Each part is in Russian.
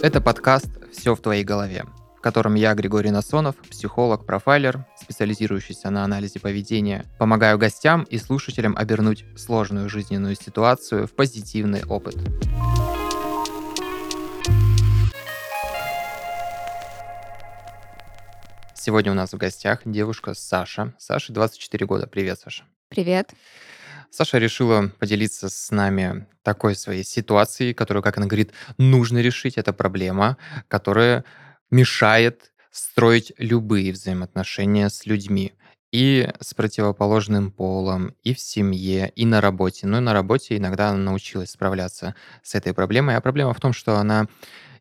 Это подкаст «Все в твоей голове», в котором я, Григорий Насонов, психолог, профайлер, специализирующийся на анализе поведения, помогаю гостям и слушателям обернуть сложную жизненную ситуацию в позитивный опыт. Сегодня у нас в гостях девушка Саша. Саша 24 года. Привет, Саша. Привет. Саша решила поделиться с нами такой своей ситуацией, которую, как она говорит, нужно решить. Это проблема, которая мешает строить любые взаимоотношения с людьми. И с противоположным полом, и в семье, и на работе. Ну и на работе иногда она научилась справляться с этой проблемой. А проблема в том, что она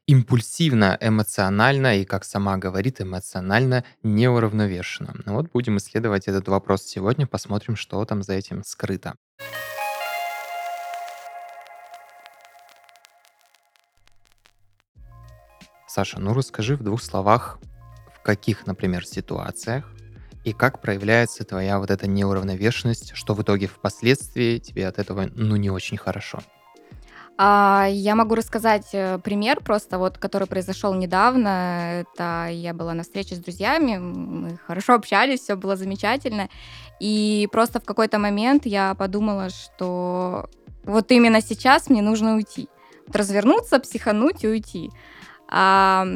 импульсивно, эмоционально и, как сама говорит, эмоционально неуравновешенно. Ну вот будем исследовать этот вопрос сегодня, посмотрим, что там за этим скрыто. Саша, ну расскажи в двух словах, в каких, например, ситуациях и как проявляется твоя вот эта неуравновешенность, что в итоге впоследствии тебе от этого ну не очень хорошо. А, я могу рассказать э, пример просто, вот, который произошел недавно. Это я была на встрече с друзьями, мы хорошо общались, все было замечательно. И просто в какой-то момент я подумала, что вот именно сейчас мне нужно уйти. Вот развернуться, психануть и уйти. А,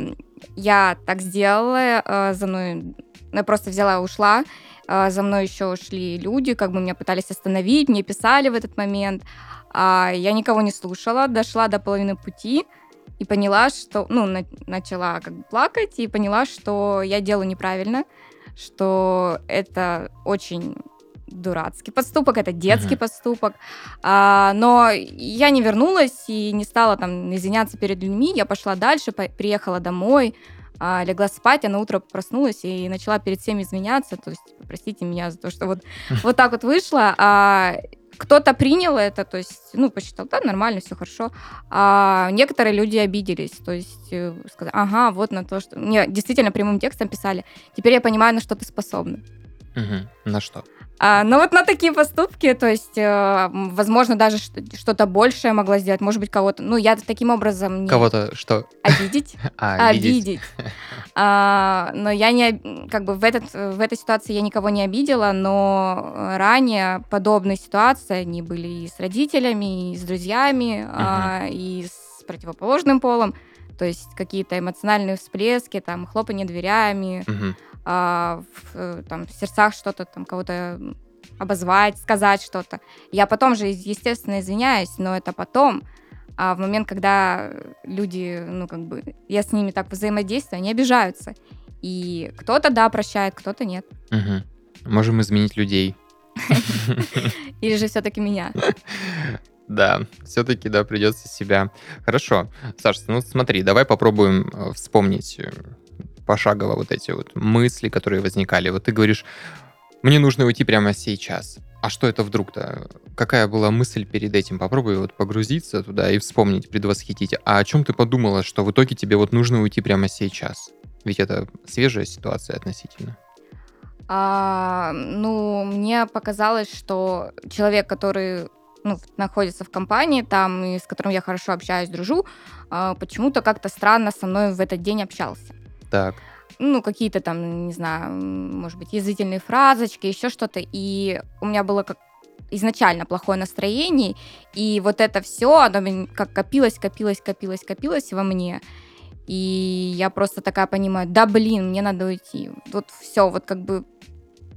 я так сделала, а, за мной, я просто взяла и ушла. А, за мной еще шли люди, как бы меня пытались остановить, мне писали в этот момент. А я никого не слушала, дошла до половины пути и поняла, что, ну, на, начала как бы плакать и поняла, что я делаю неправильно, что это очень дурацкий поступок, это детский uh-huh. поступок. А, но я не вернулась и не стала там извиняться перед людьми. Я пошла дальше, по- приехала домой, а, легла спать, а на утро проснулась и начала перед всеми изменяться. То есть, простите меня за то, что вот, вот так вот вышло. А, кто-то принял это, то есть, ну, посчитал, да, нормально, все хорошо. А некоторые люди обиделись, то есть э, сказали, ага, вот на то, что... Мне действительно прямым текстом писали, теперь я понимаю, на что ты способна. Угу. На что? А, ну вот на такие поступки, то есть, э, возможно, даже что-то большее могла сделать, может быть, кого-то, ну, я таким образом... Не... Кого-то что? Обидеть. А, обидеть. А, но я не, как бы в, этот, в этой ситуации я никого не обидела, но ранее подобные ситуации, они были и с родителями, и с друзьями, а, и с противоположным полом, то есть какие-то эмоциональные всплески, там, хлопанье дверями, а, в, э, там, в сердцах что-то, там, кого-то обозвать, сказать что-то. Я потом же, естественно, извиняюсь, но это потом. А в момент, когда люди, ну, как бы, я с ними так взаимодействую, они обижаются. И кто-то, да, прощает, кто-то нет. Угу. Можем изменить людей. Или же все-таки меня. Да, все-таки, да, придется себя. Хорошо. Саша, ну смотри, давай попробуем э, вспомнить э, пошагово вот эти вот мысли, которые возникали. Вот ты говоришь, мне нужно уйти прямо сейчас. А что это вдруг-то? Какая была мысль перед этим? Попробуй вот погрузиться туда и вспомнить, предвосхитить. А о чем ты подумала, что в итоге тебе вот нужно уйти прямо сейчас? Ведь это свежая ситуация относительно. А, ну, мне показалось, что человек, который ну, находится в компании, там, и с которым я хорошо общаюсь, дружу, а, почему-то как-то странно со мной в этот день общался. Так. Ну, какие-то там, не знаю, может быть, язвительные фразочки, еще что-то. И у меня было как изначально плохое настроение, и вот это все, оно как копилось, копилось, копилось, копилось во мне. И я просто такая понимаю, да блин, мне надо уйти. Вот все, вот как бы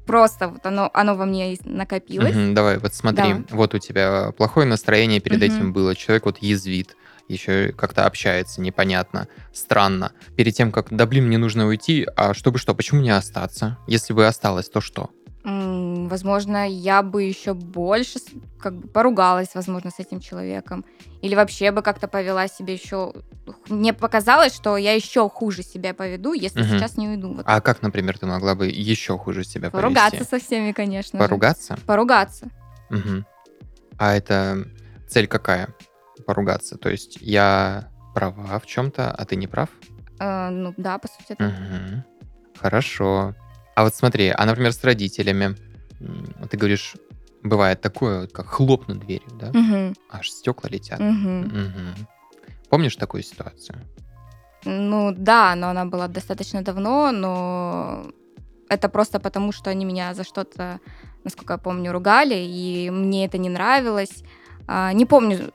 просто вот оно, оно во мне накопилось. Угу, давай, вот смотри, да. вот у тебя плохое настроение перед угу. этим было, человек вот язвит, еще как-то общается непонятно, странно. Перед тем, как, да блин, мне нужно уйти, а чтобы что, почему не остаться? Если бы осталось, то что? возможно, я бы еще больше как бы поругалась, возможно, с этим человеком. Или вообще бы как-то повела себя еще... Мне показалось, что я еще хуже себя поведу, если угу. сейчас не уйду. Вот. А как, например, ты могла бы еще хуже себя Поругаться повести? со всеми, конечно. Поругаться? Же. Поругаться. Угу. А это цель какая? Поругаться. То есть я права в чем-то, а ты не прав? Э, ну да, по сути. Да. Угу. Хорошо. А вот смотри, а, например, с родителями, ты говоришь, бывает такое, как хлопнуть дверью, да? Угу. Аж стекла летят. Угу. Угу. Помнишь такую ситуацию? Ну да, но она была достаточно давно, но это просто потому, что они меня за что-то, насколько я помню, ругали, и мне это не нравилось. А, не помню,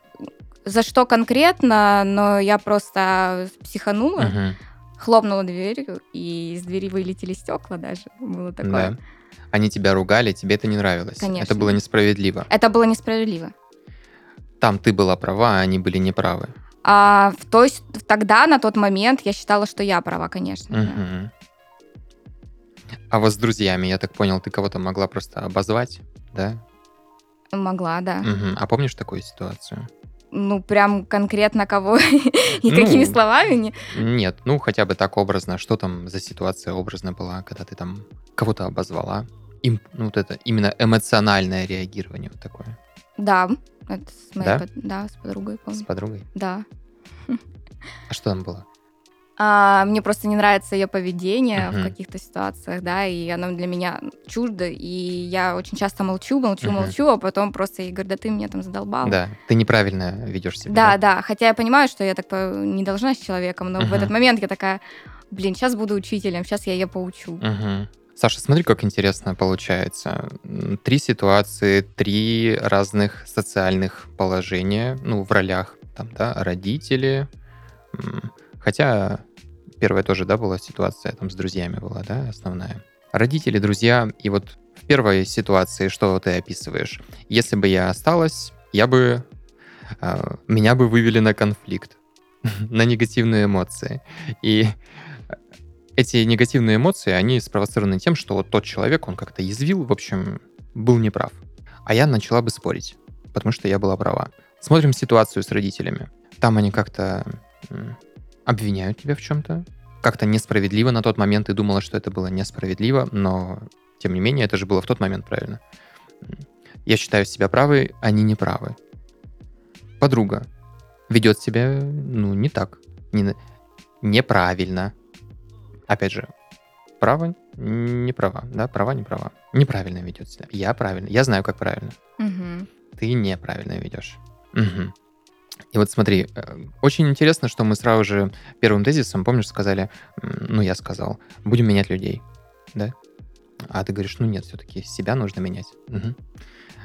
за что конкретно, но я просто психанула, Мгм. хлопнула дверью, и из двери вылетели стекла даже. Было такое. Да. Они тебя ругали, тебе это не нравилось. Конечно. Это было несправедливо. Это было несправедливо. Там ты была права, а они были неправы. А в той, с- тогда, на тот момент, я считала, что я права, конечно. да. Мгм. А вот с друзьями, я так понял, ты кого-то могла просто обозвать, да? Могла, да. Мгм. А помнишь такую ситуацию? Ну, прям конкретно кого и какими Ну, словами. не- Нет, ну хотя бы так образно. Что там за ситуация образно была, когда ты там кого-то обозвала? Им, ну, вот это именно эмоциональное реагирование вот такое. Да, это с моей Да? под- да, с подругой, С помню. подругой. Да. А что там было? А, мне просто не нравится ее поведение Мгм. в каких-то ситуациях, да, и оно для меня чуждо, и я очень часто молчу, молчу, Мгм. молчу, а потом просто ей говорю, да ты меня там задолбал. Да, ты неправильно ведешь себя. Да, да, хотя я понимаю, что я так не должна с человеком, но в Мгм. этот момент я такая, блин, сейчас буду учителем, сейчас я ее поучу. Мгм. Саша, смотри, как интересно получается. Три ситуации, три разных социальных положения, ну, в ролях, там, да, родители. Хотя первая тоже, да, была ситуация, там, с друзьями была, да, основная. Родители, друзья, и вот в первой ситуации, что ты описываешь? Если бы я осталась, я бы... а, Меня бы вывели на конфликт, на негативные эмоции. И эти негативные эмоции, они спровоцированы тем, что вот тот человек, он как-то язвил, в общем, был неправ. А я начала бы спорить, потому что я была права. Смотрим ситуацию с родителями. Там они как-то обвиняют тебя в чем-то. Как-то несправедливо на тот момент ты думала, что это было несправедливо, но тем не менее это же было в тот момент правильно. Я считаю себя правой, они не правы. Подруга ведет себя, ну, не так. Не неправильно. Опять же, право, не права, да, права, не права. Неправильно ведет себя. Я правильно. Я знаю, как правильно. Мгм. Ты неправильно ведешь. Мгм. И вот смотри, э, очень интересно, что мы сразу же первым тезисом, помнишь, сказали, ну, я сказал, будем менять людей, да? А ты говоришь, ну нет, все-таки себя нужно менять.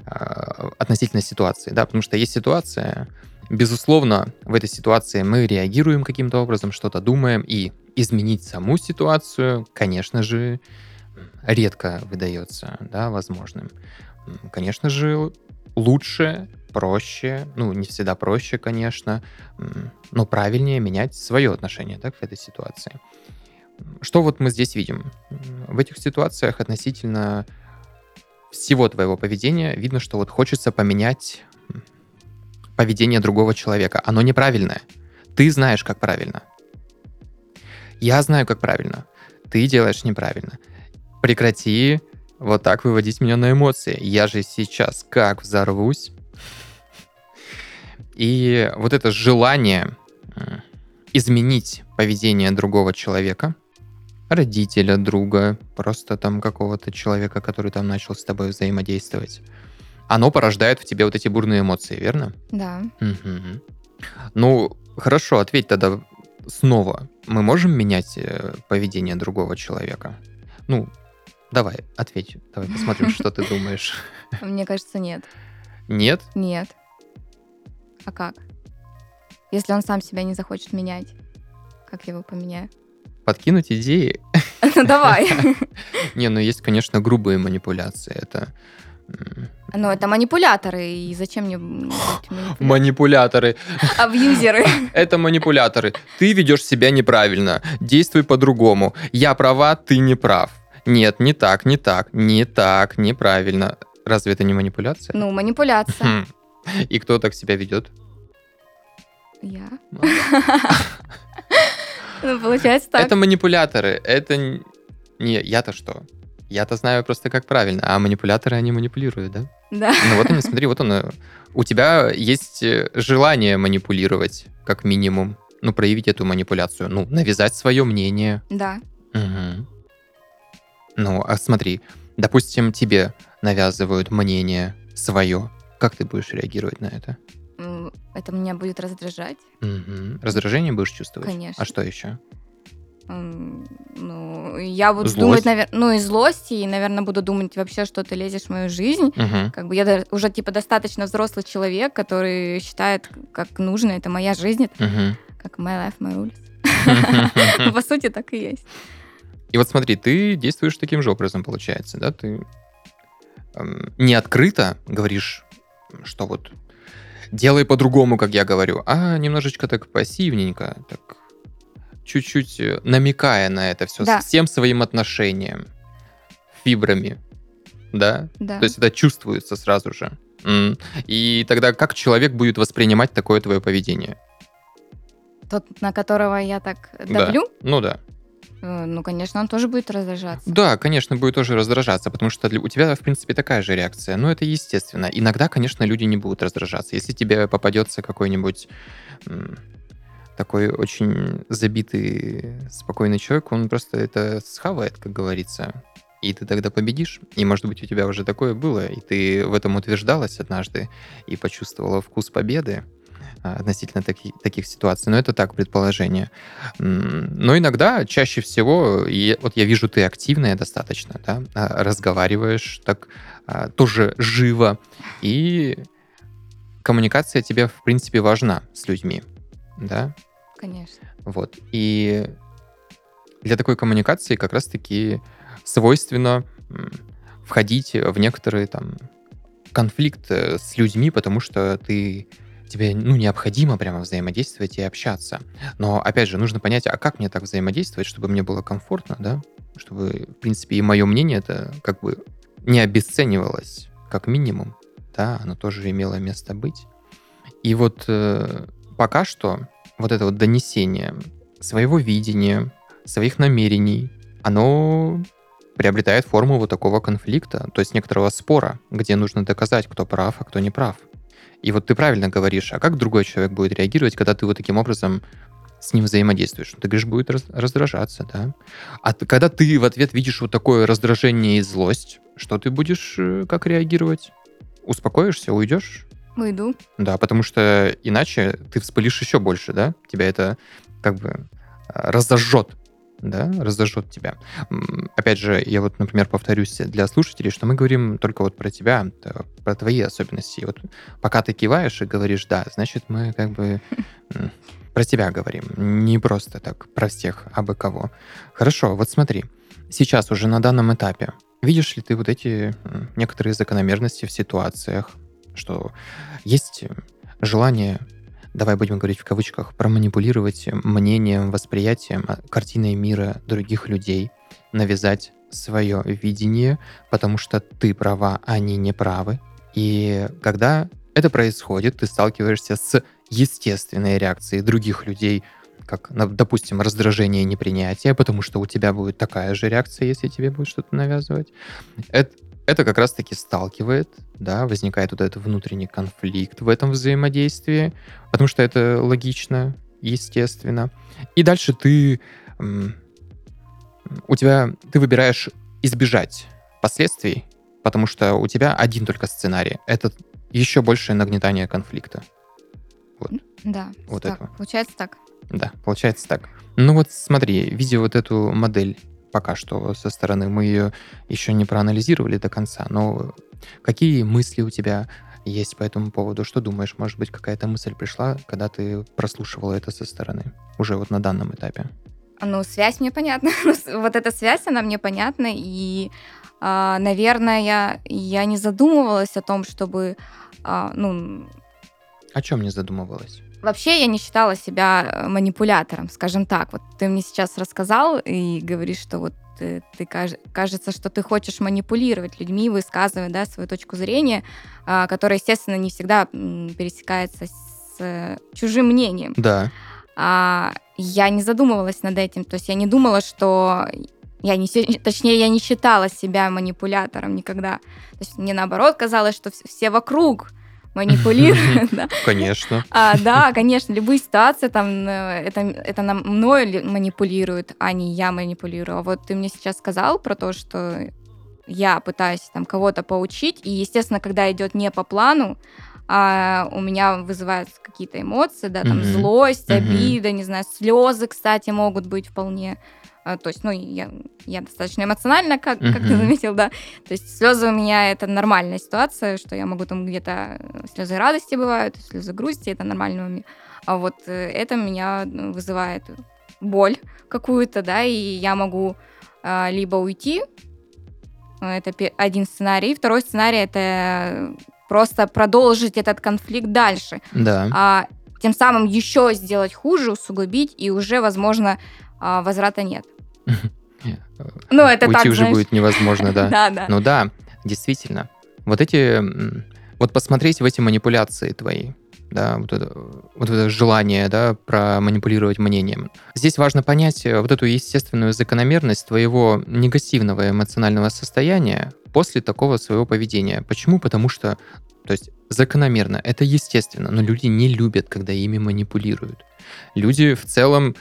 А, Относительно ситуации, да, потому что есть ситуация, безусловно, в этой ситуации мы реагируем каким-то образом, что-то думаем, и изменить саму ситуацию, конечно же, редко выдается, да, возможным. Конечно же, лучше, проще, ну, не всегда проще, конечно, но правильнее менять свое отношение да, к этой ситуации. Что вот мы здесь видим? В этих ситуациях относительно всего твоего поведения видно, что вот хочется поменять поведение другого человека. Оно неправильное. Ты знаешь, как правильно. Я знаю, как правильно. Ты делаешь неправильно. Прекрати вот так выводить меня на эмоции. Я же сейчас как взорвусь. И вот это желание изменить поведение другого человека, родителя, друга, просто там какого-то человека, который там начал с тобой взаимодействовать, оно порождает в тебе вот эти бурные эмоции, верно? Да. Мгм. Ну, хорошо, ответь тогда снова. Мы можем менять э, поведение другого человека? Ну, давай, ответь. Давай посмотрим, что ты думаешь. Мне кажется, нет. Нет? Нет. А как? Если он сам себя не захочет менять, как я его поменяю? Подкинуть идеи? Ну давай. Не, ну есть, конечно, грубые манипуляции. Это Ну, это манипуляторы, и зачем мне м, быть манипуля- манипуляторы. абьюзеры? Это манипуляторы. Ты ведешь себя неправильно. Действуй по-другому. Я права, ты не прав. Нет, не так, не так, не так, неправильно. Разве это не манипуляция? Ну, манипуляция. И кто так себя ведет? Я. Ну, получается так. Это манипуляторы. Это не я-то что? Я-то знаю просто как правильно, а манипуляторы они манипулируют, да? Да. Ну вот они, смотри, вот он. э, У тебя есть э, желание манипулировать, как минимум. Ну, проявить эту манипуляцию. Ну, навязать свое мнение. Да. Мгм. Ну, а смотри, допустим, тебе навязывают мнение свое. Как ты будешь реагировать на это? Это меня будет раздражать, Мгм. Раздражение будешь чувствовать? А конечно. что еще? Ну, я буду думать, Злость? наверное, ну и злость, и, наверное, буду думать вообще, что ты лезешь в мою жизнь. Мгм. Как бы я уже типа достаточно взрослый человек, который считает, как нужно, это моя жизнь, это Мгм. как my life, my rules. По сути, так и есть. И вот смотри, ты действуешь таким же образом, получается, да? Ты эм, не открыто говоришь, что вот делай по-другому, как я говорю, а немножечко так пассивненько, так чуть-чуть э, намекая на это все Да. всем своим отношением, фибрами, да? Да. То есть это чувствуется сразу же. И тогда как человек будет воспринимать такое твое поведение? Тот, на которого я так Да. давлю, Ну да. Э, ну, конечно, он тоже будет раздражаться. Да, конечно, будет тоже раздражаться, потому что у тебя, в принципе, такая же реакция. Но это естественно. Иногда, конечно, люди не будут раздражаться. Если тебе попадется какой-нибудь такой очень забитый, спокойный человек, он просто это схавает, как говорится. И ты тогда победишь. И, может быть, у тебя уже такое было, и ты в этом утверждалась однажды и почувствовала вкус победы относительно таки- таких ситуаций. Но это так, предположение. Но иногда, чаще всего, и вот я вижу, ты активная достаточно, да, а, разговариваешь так а, тоже живо, и коммуникация тебе, в принципе, важна с людьми, да, Конечно. вот. И для такой коммуникации как раз-таки свойственно входить в некоторые там конфликт э, с людьми, потому что ты тебе ну, необходимо прямо взаимодействовать и общаться. Но, опять же, нужно понять, а как мне так взаимодействовать, чтобы мне было комфортно, да? Чтобы, в принципе, и мое мнение это как бы не обесценивалось, как минимум, да, оно тоже имело место быть. И вот э, пока что вот это вот донесение своего видения, своих намерений, оно приобретает форму вот такого конфликта, то есть некоторого спора, где нужно доказать, кто прав, а кто не прав. И вот ты правильно говоришь, а как другой человек будет реагировать, когда ты вот таким образом с ним взаимодействуешь? Ну, Ты говоришь, будет раз- раздражаться, да? А когда ты в ответ видишь вот такое раздражение и злость, что ты будешь э, как реагировать? Успокоишься, уйдешь? Уйду. Да, потому что иначе ты вспылишь еще больше, да? Тебя это как бы а, разожжет, да, разожжет тебя. Опять же, я вот, например, повторюсь для слушателей, что мы говорим только вот про тебя, про твои особенности. И вот пока ты киваешь и говоришь «да», значит, мы как бы про тебя говорим, не просто так про всех, а бы кого. Хорошо, вот смотри, сейчас уже на данном этапе видишь ли ты вот эти некоторые закономерности в ситуациях, что есть желание, давай будем говорить в кавычках, проманипулировать мнением, восприятием, а, картиной мира других людей, навязать свое видение, потому что ты права, а они не правы. И когда это происходит, ты сталкиваешься с естественной реакцией других людей, как, допустим, раздражение и непринятие, потому что у тебя будет такая же реакция, если тебе будет что-то навязывать. Это, это как раз-таки сталкивает, да, возникает вот этот внутренний конфликт в этом взаимодействии, потому что это логично, естественно. И дальше ты, у тебя, ты выбираешь избежать последствий, потому что у тебя один только сценарий. Это еще большее нагнетание конфликта. Да. Вот так. этого. Получается так. Да, получается так. Ну вот смотри, видя вот эту модель пока что со стороны, мы ее еще не проанализировали до конца, но какие мысли у тебя есть по этому поводу? Что думаешь? Может быть, какая-то мысль пришла, когда ты прослушивала это со стороны? Уже вот на данном этапе. Ну, связь мне понятна. Вот эта связь, она мне понятна. И, а, наверное, я, я не задумывалась о том, чтобы... а, ну, О чем не задумывалась? Вообще я не считала себя э, манипулятором, скажем так. Вот ты мне сейчас рассказал и говоришь, что вот ты, ты каж- кажется, что ты хочешь манипулировать людьми, высказывая да, свою точку зрения, а, которая, естественно, не всегда пересекается с э, чужим мнением. Да. А, я не задумывалась над этим. То есть я не думала, что я не, точнее, я не считала себя манипулятором никогда. То есть мне наоборот казалось, что вс- все вокруг манипулируют. да. Конечно. А, да, конечно, любые ситуации там э, это, это нам мною ли- манипулируют, а не я манипулирую. А вот ты мне сейчас сказал про то, что я пытаюсь там кого-то поучить, и, естественно, когда идет не по плану, а у меня вызываются какие-то эмоции, да, там Мгм. злость, Мгм. обида, не знаю, слезы, кстати, могут быть вполне. А, То есть, ну, я, я достаточно эмоциональна, как, как ты заметил, да. То есть слезы у меня это нормальная ситуация, что я могу там где-то э, слезы радости бывают, слезы грусти, это нормально у меня. А вот э, это меня ну, вызывает боль какую-то, да, и я могу а, либо уйти, это один сценарий, второй сценарий это просто продолжить этот конфликт дальше, Да. а тем самым еще сделать хуже, усугубить, и уже, возможно, а, возврата нет. Ну, это Уйти так, уже знаешь. будет невозможно, да. Да, да. Ну да, действительно. Вот эти... Вот посмотреть в эти манипуляции твои, да, вот это, вот это желание, да, проманипулировать мнением. Здесь важно понять э, вот эту естественную закономерность твоего негативного эмоционального состояния после такого своего поведения. Почему? Потому что, то есть, закономерно, это естественно, но люди не любят, когда ими манипулируют. Люди в целом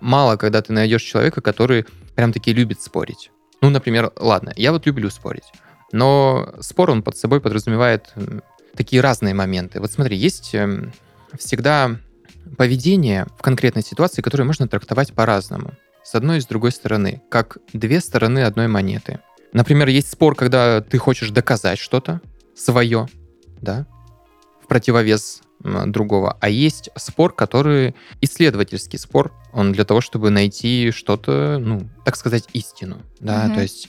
мало, когда ты найдешь человека, который прям таки любит спорить. Ну, например, ладно, я вот люблю спорить, но спор, он под собой подразумевает такие разные моменты. Вот смотри, есть эм, всегда поведение в конкретной ситуации, которое можно трактовать по-разному. С одной и с другой стороны, как две стороны одной монеты. Например, есть спор, когда ты хочешь доказать что-то свое, да, в противовес другого. А есть спор, который исследовательский спор. Он для того, чтобы найти что-то, ну, так сказать, истину. Да, Мгм. то есть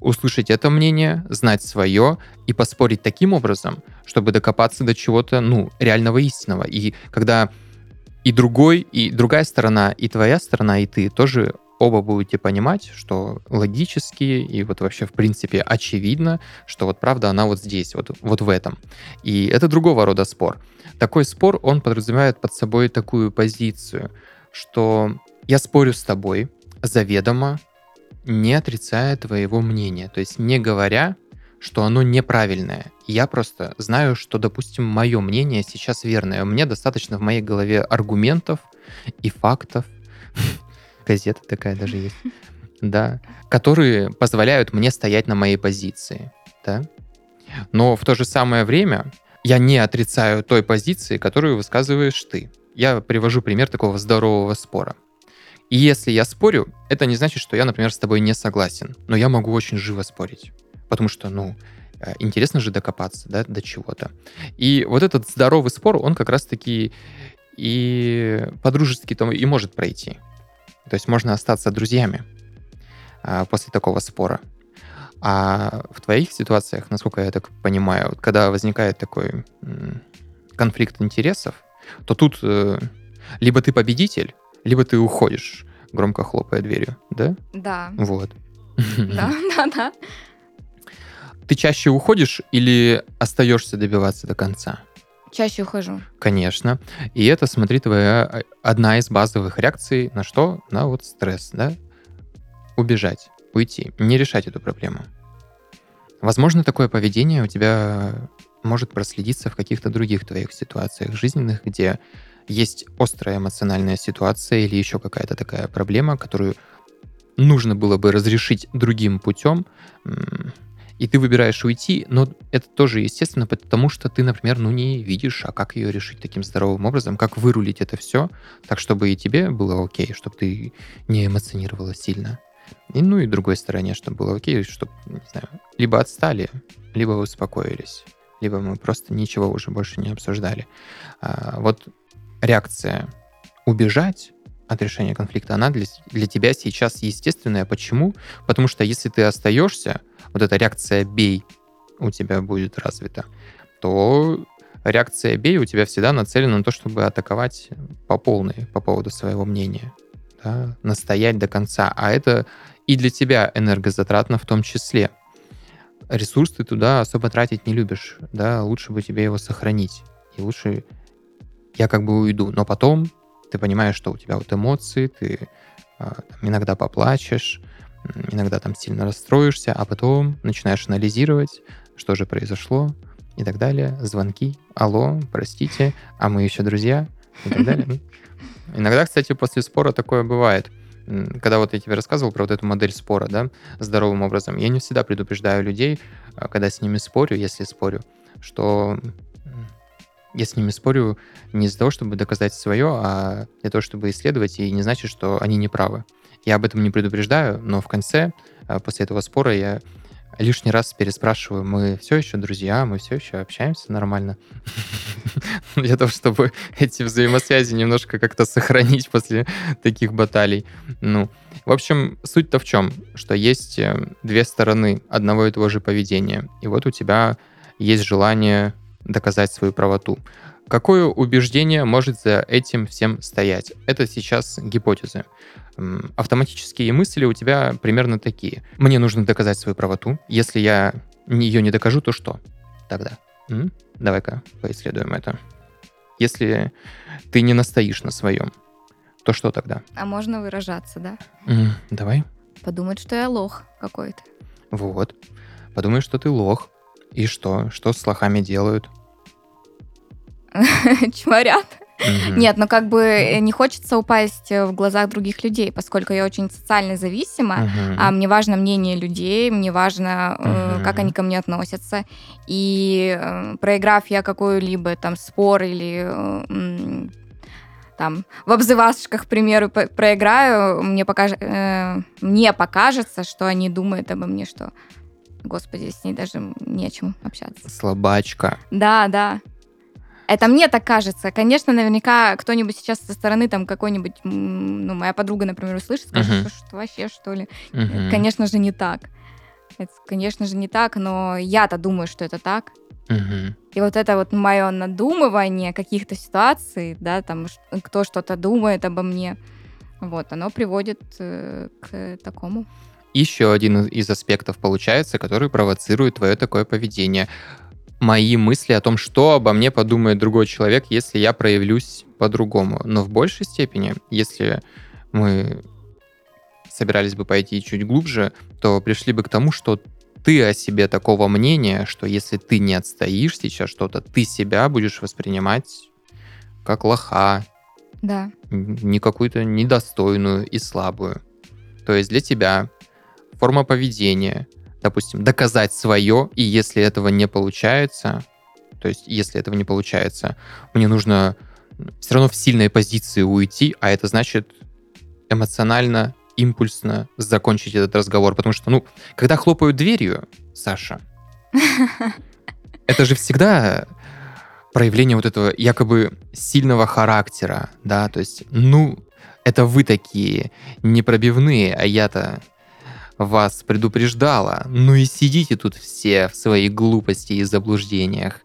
услышать это мнение, знать свое и поспорить таким образом, чтобы докопаться до чего-то, ну, реального истинного. И когда и другой, и другая сторона, и твоя сторона, и ты тоже оба будете понимать, что логически и вот вообще в принципе очевидно, что вот правда она вот здесь, вот, вот в этом. И это другого рода спор. Такой спор, он подразумевает под собой такую позицию, что я спорю с тобой заведомо, не отрицая твоего мнения, то есть не говоря, что оно неправильное. Я просто знаю, что, допустим, мое мнение сейчас верное. Мне достаточно в моей голове аргументов и фактов. Газета такая даже есть. Да. Которые позволяют мне стоять на моей позиции. Да. Но в то же самое время я не отрицаю той позиции, которую высказываешь ты. Я привожу пример такого здорового спора. И если я спорю, это не значит, что я, например, с тобой не согласен. Но я могу очень живо спорить. Потому что, ну, э, интересно же докопаться, да, до чего-то. И вот этот здоровый спор, он как раз-таки и по-дружески и может пройти. То есть можно остаться друзьями а, после такого спора. А в твоих ситуациях, насколько я так понимаю, когда возникает такой конфликт интересов, то тут э, либо ты победитель, либо ты уходишь, громко хлопая дверью, да? Да, Вот. да, да, да. Ты чаще уходишь или остаешься добиваться до конца? Чаще ухожу. Конечно. И это, смотри, твоя э, одна из базовых реакций на что? На вот стресс, да? Убежать, уйти, не решать эту проблему. Возможно, такое поведение у тебя может проследиться в каких-то других твоих ситуациях жизненных, где есть острая эмоциональная ситуация или еще какая-то такая проблема, которую нужно было бы разрешить другим путем, и ты выбираешь уйти, но это тоже естественно, потому что ты, например, ну не видишь, а как ее решить таким здоровым образом, как вырулить это все, так чтобы и тебе было окей, чтобы ты не эмоционировала сильно. И, ну и другой стороне, чтобы было окей, чтобы, не знаю, либо отстали, либо успокоились, либо мы просто ничего уже больше не обсуждали. А, вот реакция убежать от решения конфликта, она для, для тебя сейчас естественная. Почему? Потому что если ты остаешься, вот эта реакция «бей» у тебя будет развита, то реакция «бей» у тебя всегда нацелена на то, чтобы атаковать по полной по поводу своего мнения. Да? Настоять до конца. А это и для тебя энергозатратно в том числе. Ресурс ты туда особо тратить не любишь. Да? Лучше бы тебе его сохранить. И лучше я как бы уйду. Но потом ты понимаешь, что у тебя вот эмоции, ты а, там, иногда поплачешь, иногда там сильно расстроишься, а потом начинаешь анализировать, что же произошло и так далее. Звонки, алло, простите, а мы еще друзья и так далее. Иногда, кстати, после спора такое бывает. Когда вот я тебе рассказывал про вот эту модель спора, да, здоровым образом, я не всегда предупреждаю людей, а, когда с ними спорю, если спорю, что Я с ними спорю не из-за того, чтобы доказать свое, а для того, чтобы исследовать, и не значит, что они не правы. Я об этом не предупреждаю, но в конце, а, после этого спора, я лишний раз переспрашиваю, мы все еще друзья, мы все еще общаемся нормально. Для того, чтобы эти взаимосвязи немножко как-то сохранить после таких баталий. Ну, в общем, суть-то в чем? Что есть э, две стороны одного и того же поведения. И вот у тебя есть желание доказать свою правоту. Какое убеждение может за этим всем стоять? Это сейчас гипотезы. Автоматические мысли у тебя примерно такие. Мне нужно доказать свою правоту. Если я ее не докажу, то что тогда? Давай-ка поисследуем это. Если ты не настоишь на своем, то что тогда? А можно выражаться, да? М, Давай. Подумать, что я лох какой-то. Вот. Подумай, что ты лох. И что? Что с лохами делают? Чморят. Мгм. Нет, ну как бы э, не хочется упасть э, в глазах других людей, поскольку я очень социально зависима, Мгм. а мне важно мнение людей, мне важно, Мгм. как они ко мне относятся. И проиграв я какой-либо там спор или там в обзывашках, к примеру, проиграю, мне, покаж- мне покажется, что они думают обо мне, что, господи, с ней даже не о чем общаться. Слабачка. Да, да. Это мне так кажется. Конечно, наверняка кто-нибудь сейчас со стороны, там, какой-нибудь, ну, моя подруга, например, услышит, скажет, Мгм. что, что вообще, что ли? Мгм. Конечно же, не так. Это, конечно же, не так, но я-то думаю, что это так. Мгм. И вот это вот мое надумывание каких-то ситуаций, да, там, кто что-то думает обо мне, вот, оно приводит э, к такому. Еще один из аспектов получается, который провоцирует твое такое поведение. Мои мысли о том, что обо мне подумает другой человек, если я проявлюсь по-другому. Но в большей степени, если мы собирались бы пойти чуть глубже, то пришли бы к тому, что ты о себе такого мнения, что если ты не отстоишь сейчас что-то, ты себя будешь воспринимать как лоха, Да, не какую-то недостойную и слабую. То есть для тебя форма поведения, допустим, доказать свое, и если этого не получается, то есть если этого не получается, мне нужно все равно в сильной позиции уйти, а это значит эмоционально, импульсно закончить этот разговор, потому что, ну, когда хлопают дверью, Саша, это же всегда проявление вот этого якобы сильного характера, да, то есть, ну, это вы такие непробивные, а я-то вас предупреждала. Ну и сидите тут все в своей глупости и заблуждениях.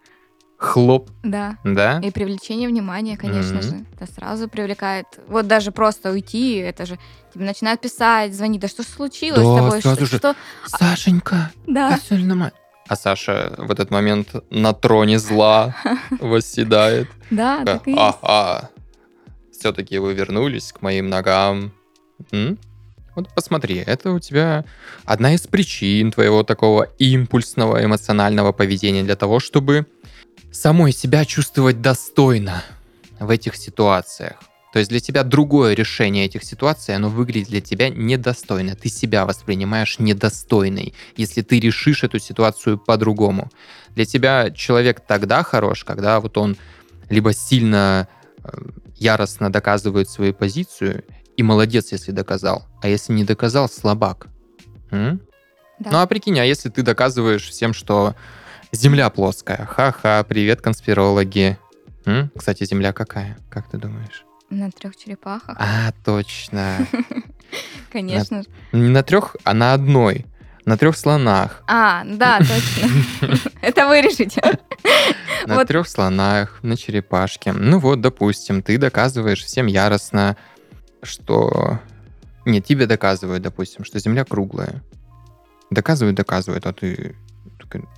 Хлоп, да. да? И привлечение внимания, конечно Мгм. же. Это сразу привлекает. Вот даже просто уйти, это же тебе начинают писать, звонить. Да что случилось Да, с тобой? сразу что, же. что- Сашенька, Да. всё ли нормально? А Саша в этот момент на троне зла восседает. Да, так и есть. Ага, все-таки вы вернулись к моим ногам. Вот посмотри, это у тебя одна из причин твоего такого импульсного эмоционального поведения для того, чтобы самой себя чувствовать достойно в этих ситуациях. То есть для тебя другое решение этих ситуаций, оно выглядит для тебя недостойно. Ты себя воспринимаешь недостойной, если ты решишь эту ситуацию по-другому. Для тебя человек тогда хорош, когда вот он либо сильно э, яростно доказывает свою позицию, и молодец, если доказал, а если не доказал, слабак. М? Да. Ну а прикинь, а если ты доказываешь всем, что Земля плоская, ха-ха, привет, конспирологи. М? Кстати, Земля какая, как ты думаешь? На трех черепахах, А, точно. конечно. же. Не на трех, а на одной. На трех слонах. А, да, точно. Это вы решите. На трех слонах, на черепашке. Ну вот, допустим, ты доказываешь всем яростно, что... Нет, тебе доказывают, допустим, что Земля круглая. Доказывают, доказывают, а ты...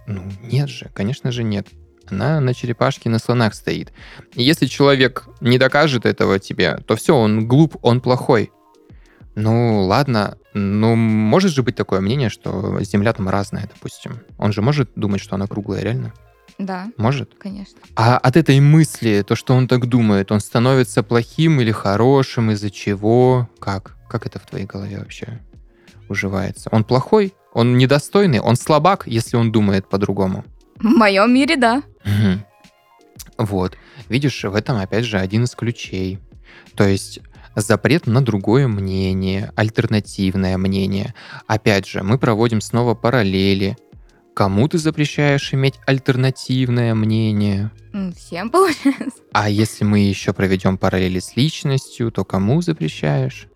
Ну, нет же, конечно же нет. Она на черепашке, на слонах стоит. И если человек не докажет этого тебе, то все, он глуп, он плохой. Ну, ладно, ну, может же быть такое мнение, что Земля там разная, допустим. Он же может думать, что она круглая, реально? Да, Может? конечно. А от этой мысли, то, что он так думает, он становится плохим или хорошим, из-за чего? Как? Как это в твоей голове вообще уживается? Он плохой? Он недостойный? Он слабак, если он думает по-другому? В моем мире, да. Мгм. Вот. Видишь, в этом, опять же, один из ключей. То есть запрет на другое мнение, альтернативное мнение. Опять же, мы проводим снова параллели. Кому ты запрещаешь иметь альтернативное мнение? Всем получается. А если мы еще проведем параллели с личностью, то кому запрещаешь?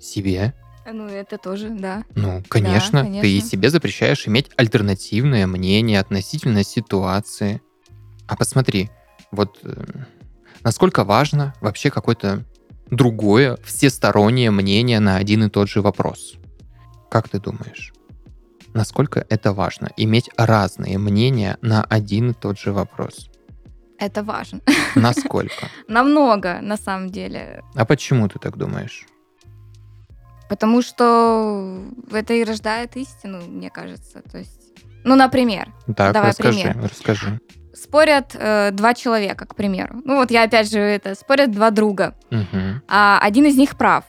Себе. Ну, это тоже, да. Ну, конечно, конечно. ты и себе запрещаешь иметь альтернативное мнение относительно ситуации. А посмотри, вот э, насколько важно вообще какое-то другое, всестороннее мнение на один и тот же вопрос. Как ты думаешь? Насколько это важно, иметь разные мнения на один и тот же вопрос? Это важно. Насколько? Намного, на самом деле. А почему ты так думаешь? Потому что это и рождает истину, мне кажется. То есть, ну, например, Так, Давай расскажи, пример. расскажи. спорят э, два человека, к примеру. Ну, вот я опять же это спорят два друга, Мгм, а один из них прав.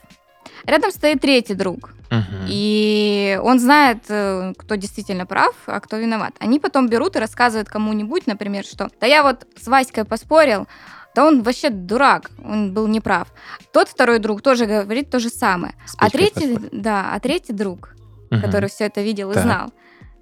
Рядом стоит третий друг, мгм. и он знает, э, кто действительно прав, а кто виноват. Они потом берут и рассказывают кому-нибудь, например, что «да я вот с Васькой поспорил, да он вообще дурак, он был неправ». Тот второй друг тоже говорит то же самое. А третий, да, а третий друг, Мгм. который все это видел и Так. знал,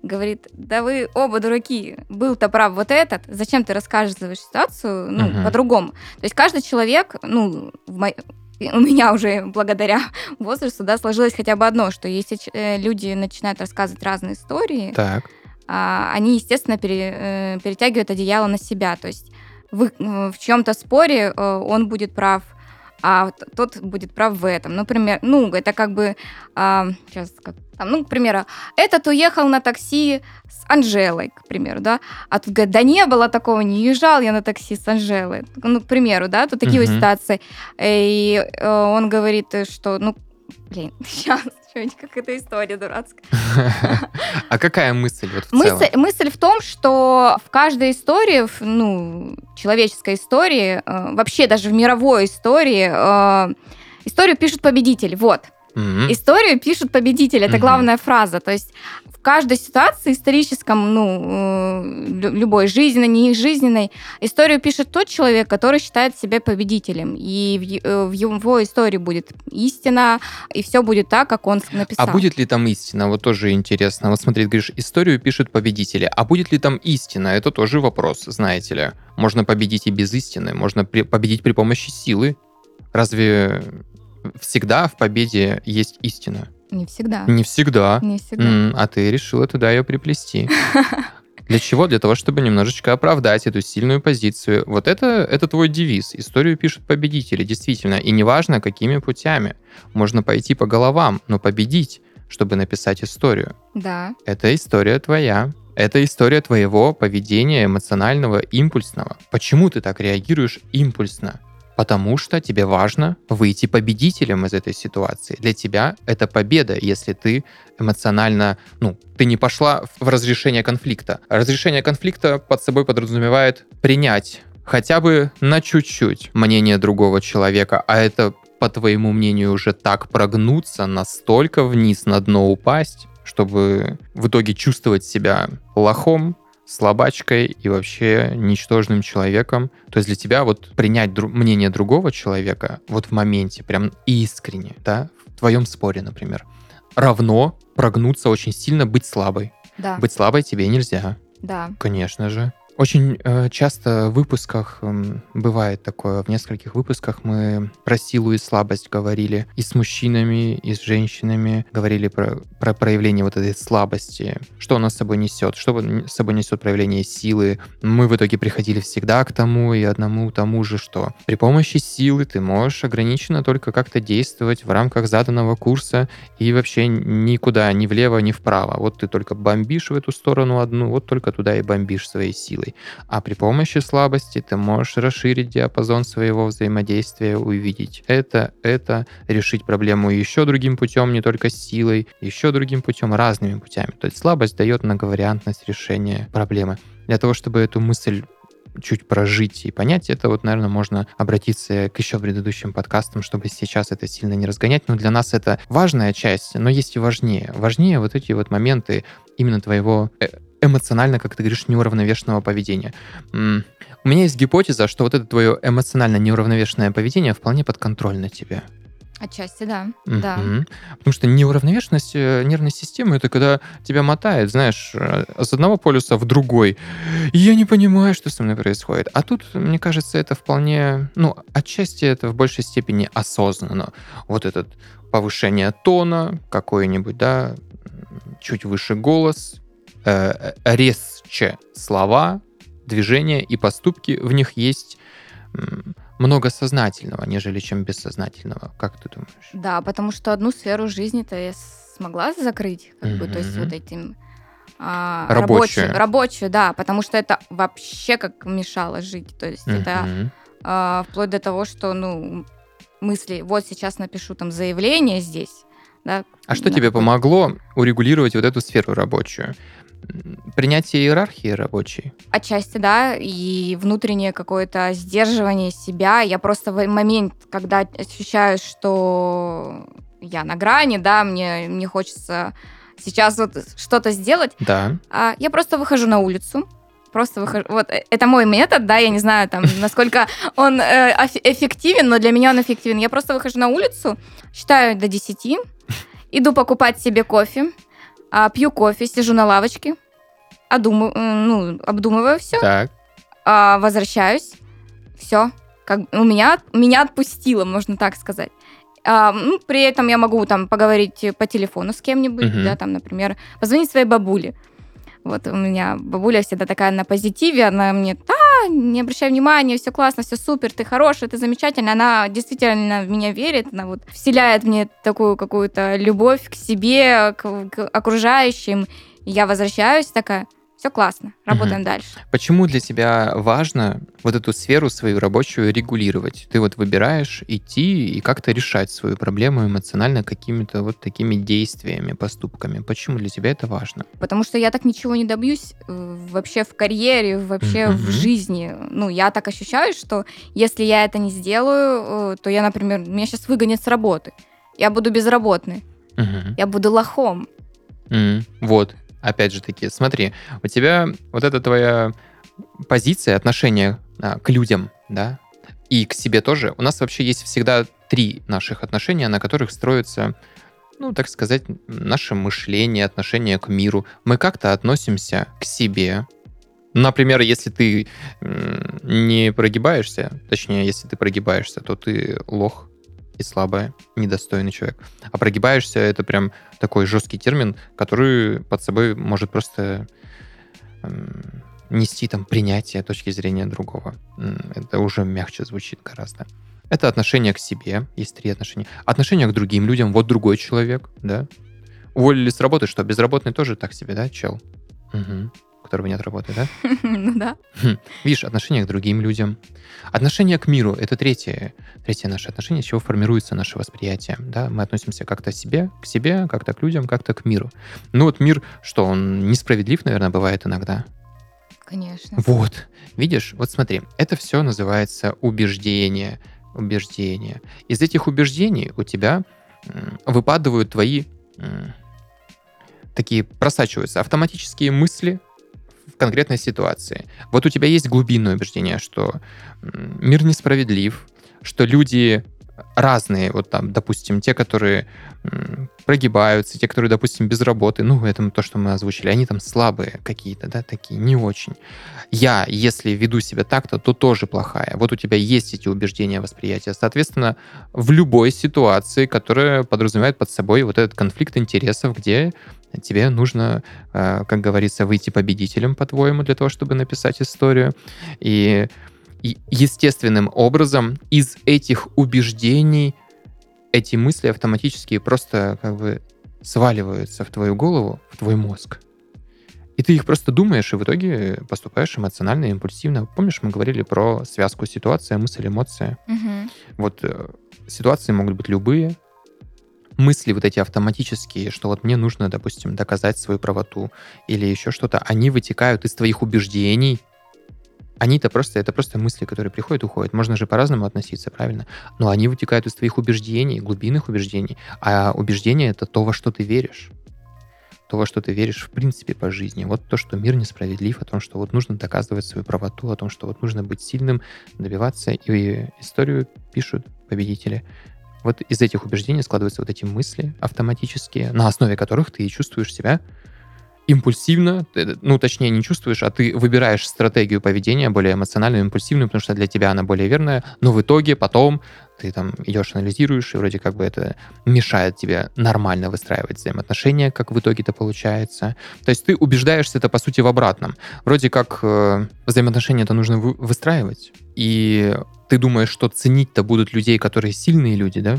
говорит, да вы оба дураки, был-то прав вот этот, зачем ты рассказываешь ситуацию, ну, Мгм. по-другому. То есть каждый человек, ну, в мо- у меня уже благодаря возрасту, да, сложилось хотя бы одно, что если э, люди начинают рассказывать разные истории, Так. а, они, естественно, пере- э, перетягивают одеяло на себя. То есть в, э, в чем-то споре он будет прав, а тот будет прав в этом. Например, ну, это как бы, сейчас, как, там, ну, к примеру, этот уехал на такси Анжелой, к примеру, да, а тут говорит, да не было такого, не езжал я на такси с Анжелой. Ну, к примеру, да, тут такие вот Мгм. ситуации. И э, он говорит, э, что, ну, блин, сейчас, что-нибудь, как эта история дурацкая. А какая мысль вот в Мысль, целом? мысль в том, что в каждой истории, ну, человеческой истории, э, вообще даже в мировой истории, э, историю пишут победитель. Вот. Мгм. Историю пишут победитель. Это Мгм. главная фраза. То есть каждой ситуации историческом, ну, э, лю- любой жизненной, не жизненной, историю пишет тот человек, который считает себя победителем. И в, э, его истории будет истина, и все будет так, как он написал. А будет ли там истина? Вот тоже интересно. Вот смотри, ты говоришь, историю пишут победители. А будет ли там истина? Это тоже вопрос, знаете ли. Можно победить и без истины. Можно при- победить при помощи силы. Разве всегда в победе есть истина? Не всегда. Не всегда. Не всегда. М, а ты решила туда ее приплести. Для чего? Для того, чтобы немножечко оправдать эту сильную позицию. Вот это, это твой девиз. Историю пишут победители, действительно. И неважно, какими путями. Можно пойти по головам, но победить, чтобы написать историю. Да. Это история твоя. Это история твоего поведения эмоционального, импульсного. Почему ты так реагируешь импульсно? Потому что тебе важно выйти победителем из этой ситуации. Для тебя это победа, если ты эмоционально, ну, ты не пошла в разрешение конфликта. Разрешение конфликта под собой подразумевает принять хотя бы на чуть-чуть мнение другого человека, а это, по твоему мнению, уже так прогнуться, настолько вниз на дно упасть, чтобы в итоге чувствовать себя лохом, слабачкой и вообще ничтожным человеком. То есть для тебя вот принять дру- мнение другого человека вот в моменте, прям искренне, да, в твоем споре, например, равно прогнуться очень сильно, быть слабой. Да. Быть слабой тебе нельзя. Да. Конечно же. Очень э, часто в выпусках эм, бывает такое. В нескольких выпусках мы про силу и слабость говорили и с мужчинами, и с женщинами. Говорили про, про проявление вот этой слабости. Что она с собой несет? Что с собой несет проявление силы? Мы в итоге приходили всегда к тому и одному тому же, что при помощи силы ты можешь ограниченно только как-то действовать в рамках заданного курса и вообще никуда, ни влево, ни вправо. Вот ты только бомбишь в эту сторону одну, вот только туда и бомбишь своей силой. А при помощи слабости ты можешь расширить диапазон своего взаимодействия, увидеть это, это, решить проблему еще другим путем, не только силой, еще другим путем, разными путями. То есть слабость дает многовариантность решения проблемы. Для того, чтобы эту мысль чуть прожить и понять, это вот, наверное, можно обратиться к еще предыдущим подкастам, чтобы сейчас это сильно не разгонять. Но для нас это важная часть, но есть и важнее. Важнее вот эти вот моменты именно твоего э, эмоционально, как ты говоришь, неуравновешенного поведения. У меня есть гипотеза, что вот это твое эмоционально неуравновешенное поведение вполне подконтрольно тебе. Отчасти, да. Да. Мгм. Потому что неуравновешенность э, нервной системы это когда тебя мотает, знаешь, э, с одного полюса в другой. И я не понимаю, что со мной происходит. А тут, мне кажется, это вполне, ну, отчасти это в большей степени осознанно. Вот этот повышение тона какой-нибудь, да, чуть выше голос, э, резче слова, движения и поступки в них есть много сознательного, нежели чем бессознательного. Как ты думаешь? Да, потому что одну сферу жизни-то я смогла закрыть, как бы, то есть вот этим а, Рабочую. рабочую, рабочую, да, потому что это вообще как мешало жить, то есть это а, вплоть до того, что, ну, мысли, вот сейчас напишу там заявление здесь, да. А что на тебе помогло урегулировать вот эту сферу рабочую? Принятие иерархии рабочей? Отчасти, да, и внутреннее какое-то сдерживание себя. Я просто в момент, когда ощущаю, что я на грани, да, мне, мне хочется сейчас вот что-то сделать, Да. а я просто выхожу на улицу. Просто выхожу. Вот э, это мой метод, да, я не знаю, там, насколько он э, эф- эффективен, но для меня он эффективен. Я просто выхожу на улицу, считаю до 10, иду покупать себе кофе, а, пью кофе, сижу на лавочке, одуму- э, ну, обдумываю все, Так. возвращаюсь, все, как у меня меня отпустило, можно так сказать. А, ну, при этом я могу там поговорить по телефону с кем-нибудь, Мгм. да, там, например, позвонить своей бабуле. Вот у меня бабуля всегда такая на позитиве, она мне, да, не обращай внимания, все классно, все супер, ты хорошая, ты замечательная. Она действительно в меня верит, она вот вселяет мне такую какую-то любовь к себе, к, к окружающим. Я возвращаюсь такая, все классно, работаем дальше. Почему для тебя важно вот эту сферу свою рабочую регулировать? Ты вот выбираешь идти и как-то решать свою проблему эмоционально какими-то вот такими действиями, поступками. Почему для тебя это важно? Потому что я так ничего не добьюсь э, вообще в карьере, вообще Мгм. в жизни. Ну, я так ощущаю, что если я это не сделаю, э, то я, например, меня сейчас выгонят с работы. Я буду безработной. Мгм. Я буду лохом. М, Вот, опять же таки, смотри, у тебя вот эта твоя позиция, отношение а, к людям, да, и к себе тоже. У нас вообще есть всегда три наших отношения, на которых строится, ну, так сказать, наше мышление, отношение к миру. Мы как-то относимся к себе. Например, если ты не прогибаешься, точнее, если ты прогибаешься, то ты лох и слабая, недостойный человек. А прогибаешься это прям такой жесткий термин, который под собой может просто м, нести там принятие точки зрения другого. Это уже мягче звучит гораздо. Это отношение к себе, есть три отношения. Отношение к другим людям, вот другой человек, да. Уволили с работы, что, безработный тоже так себе, да, чел? Мгм. Которого нет работы, да? Ну да. Хм. Видишь, отношение к другим людям. Отношение к миру — это третье, третье наше отношение, с чего формируется наше восприятие. Да? Мы относимся как-то себе, к себе, как-то к людям, как-то к миру. Ну вот мир, что он несправедлив, наверное, бывает иногда. Конечно. Вот. Видишь, вот смотри, это все называется убеждение. Убеждение. Из этих убеждений у тебя м, выпадают твои такие просачиваются автоматические мысли конкретной ситуации. Вот у тебя есть глубинное убеждение, что мир несправедлив, что люди разные, вот там, допустим, те, которые прогибаются, те, которые, допустим, без работы, ну, это то, что мы озвучили, они там слабые какие-то, да, такие, не очень. Я, если веду себя так-то, то тоже плохая. Вот у тебя есть эти убеждения, восприятия. Соответственно, в любой ситуации, которая подразумевает под собой вот этот конфликт интересов, где тебе нужно, э, как говорится, выйти победителем, по-твоему, для того, чтобы написать историю. И и естественным образом из этих убеждений эти мысли автоматически просто как бы сваливаются в твою голову, в твой мозг. И ты их просто думаешь, и в итоге поступаешь эмоционально, импульсивно. Помнишь, мы говорили про связку ситуация, мысль, эмоция? Мгм. Вот э, ситуации могут быть любые, мысли вот эти автоматические, что вот мне нужно, допустим, доказать свою правоту или еще что-то, они вытекают из твоих убеждений. Они-то просто, это просто мысли, которые приходят, уходят. Можно же по-разному относиться, правильно? Но они вытекают из твоих убеждений, глубинных убеждений. А убеждение — это то, во что ты веришь. то, во что ты веришь в принципе по жизни. Вот то, что мир несправедлив, о том, что вот нужно доказывать свою правоту, о том, что вот нужно быть сильным, добиваться. И историю пишут победители. Вот из этих убеждений складываются вот эти мысли автоматические, на основе которых ты чувствуешь себя импульсивно, ну, точнее, не чувствуешь, а ты выбираешь стратегию поведения более эмоциональную, импульсивную, потому что для тебя она более верная, но в итоге потом ты там идешь, анализируешь, и вроде как бы это мешает тебе нормально выстраивать взаимоотношения, как в итоге-то получается. То есть ты убеждаешься это, по сути, в обратном. Вроде как э, взаимоотношения-то нужно вы, выстраивать, и ты думаешь, что ценить-то будут людей, которые сильные люди, да?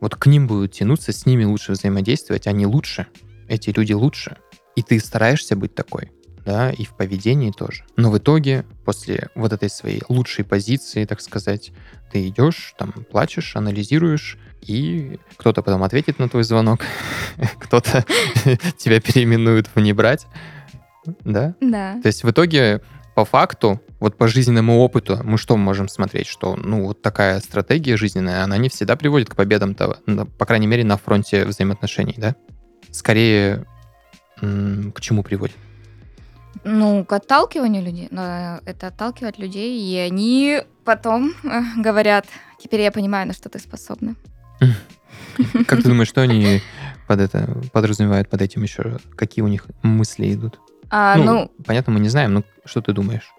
Вот к ним будут тянуться, с ними лучше взаимодействовать, они лучше, эти люди лучше. И ты стараешься быть такой, да, и в поведении тоже. Но в итоге, после вот этой своей лучшей позиции, так сказать, ты идешь, там, плачешь, анализируешь, и кто-то потом ответит на твой звонок, кто-то тебя переименует в «не брать», да? Да. То есть в итоге по факту, вот по жизненному опыту, мы что можем смотреть? Что, ну, вот такая стратегия жизненная, она не всегда приводит к победам, -то, по крайней мере, на фронте взаимоотношений, да? Скорее к чему приводит? Ну, к отталкиванию людей. Но это отталкивает людей, и они потом э, говорят, теперь я понимаю, на что ты способна. Как ты думаешь, что они под это подразумевают под этим еще? Какие у них мысли идут? А, ну, ну, понятно, мы не знаем, но что ты думаешь?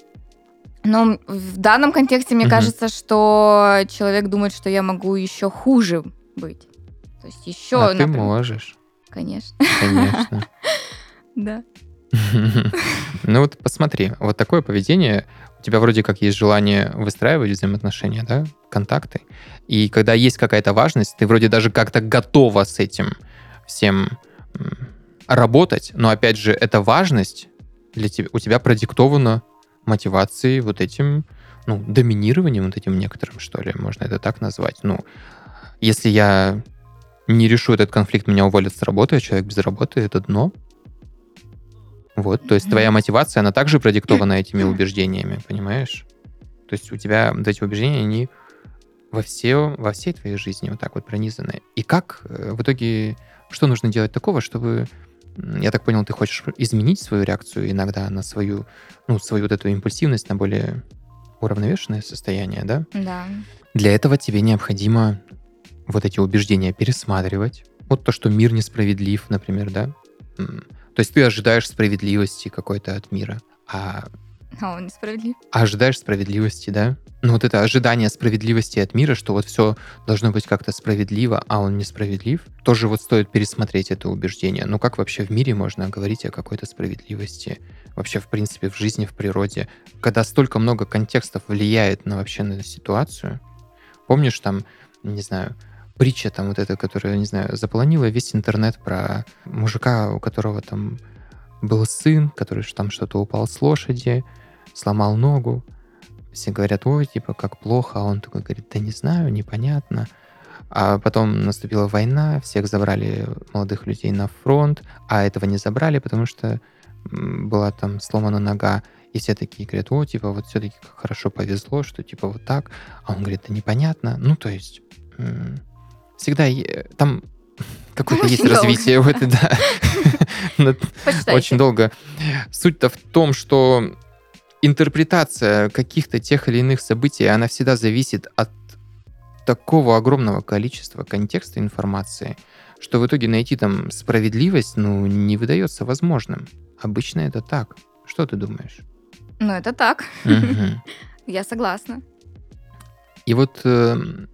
Ну, в данном контексте мне угу. кажется, что человек думает, что я могу еще хуже быть. То есть еще... А например... ты можешь. Конечно. Конечно. Да. Ну вот посмотри, вот такое поведение, у тебя вроде как есть желание выстраивать взаимоотношения, да, контакты. И когда есть какая-то важность, ты вроде даже как-то готова с этим всем работать, но опять же, эта важность для тебя, у тебя продиктована мотивацией вот этим, ну, доминированием вот этим некоторым, что ли, можно это так назвать. Ну, если я не решу этот конфликт, меня уволят с работы, а человек без работы — это дно. Вот, то есть твоя мотивация, она также продиктована этими убеждениями, понимаешь? То есть у тебя вот эти убеждения, они во, все, во всей твоей жизни вот так вот пронизаны. И как э, в итоге, что нужно делать такого, чтобы, я так понял, ты хочешь изменить свою реакцию иногда на свою, ну, свою вот эту импульсивность на более уравновешенное состояние, да? Да. Для этого тебе необходимо вот эти убеждения пересматривать. Вот то, что мир несправедлив, например, да? То есть ты ожидаешь справедливости какой-то от мира, а... А он несправедлив. А ожидаешь справедливости, да? Ну вот это ожидание справедливости от мира, что вот все должно быть как-то справедливо, а он несправедлив, тоже вот стоит пересмотреть это убеждение. Ну как вообще в мире можно говорить о какой-то справедливости? Вообще, в принципе, в жизни, в природе. Когда столько много контекстов влияет на вообще на ситуацию. Помнишь там, не знаю, притча там вот эта, которая, не знаю, заполонила весь интернет про мужика, у которого там был сын, который там что-то упал с лошади, сломал ногу. Все говорят, ой, типа, как плохо. А он такой говорит, да не знаю, непонятно. А потом наступила война, всех забрали молодых людей на фронт, а этого не забрали, потому что была там сломана нога. И все такие говорят, о, типа, вот все-таки хорошо повезло, что типа вот так. А он говорит, да непонятно. Ну, то есть всегда там какое-то есть долго. развитие в этой, да. Очень долго. Суть-то в том, что интерпретация каких-то тех или иных событий, она всегда зависит от такого огромного количества контекста информации, что в итоге найти там справедливость, ну, не выдается возможным. Обычно это так. Что ты думаешь? Ну, это так. Я согласна. И вот эм,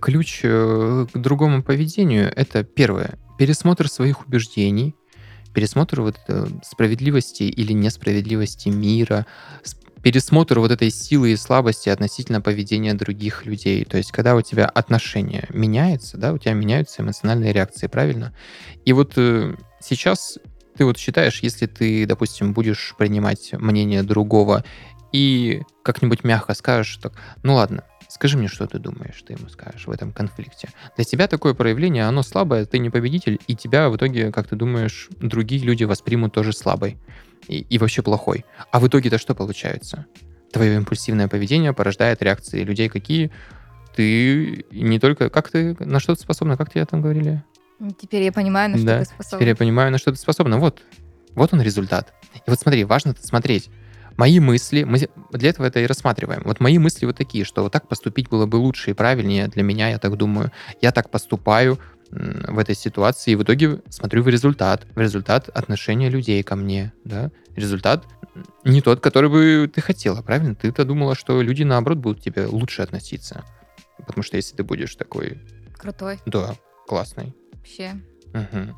ключ э, к другому поведению — это первое — пересмотр своих убеждений, пересмотр вот справедливости или несправедливости мира, пересмотр вот этой силы и слабости относительно поведения других людей. То есть, когда у тебя отношение меняется, да, у тебя меняются эмоциональные реакции, правильно? И вот э, сейчас ты вот считаешь, если ты, допустим, будешь принимать мнение другого и как-нибудь мягко скажешь, так, ну ладно, Скажи мне, что ты думаешь, ты ему скажешь в этом конфликте. Для тебя такое проявление, оно слабое, ты не победитель, и тебя в итоге, как ты думаешь, другие люди воспримут тоже слабой и, и вообще плохой. А в итоге-то что получается? Твое импульсивное поведение порождает реакции людей какие? Ты не только... Как ты... На что ты способна? Как тебе там говорили? Теперь я понимаю, на что Да, ты теперь я способна. понимаю, на что ты способна. Вот, вот он результат. И вот смотри, важно смотреть. Мои мысли, мы для этого это и рассматриваем. Вот мои мысли вот такие, что вот так поступить было бы лучше и правильнее для меня, я так думаю. Я так поступаю в этой ситуации, и в итоге смотрю в результат. В результат отношения людей ко мне, да. Результат не тот, который бы ты хотела, правильно? Ты-то думала, что люди, наоборот, будут к тебе лучше относиться. Потому что если ты будешь такой, Крутой. да, классный, Вообще. Мгм.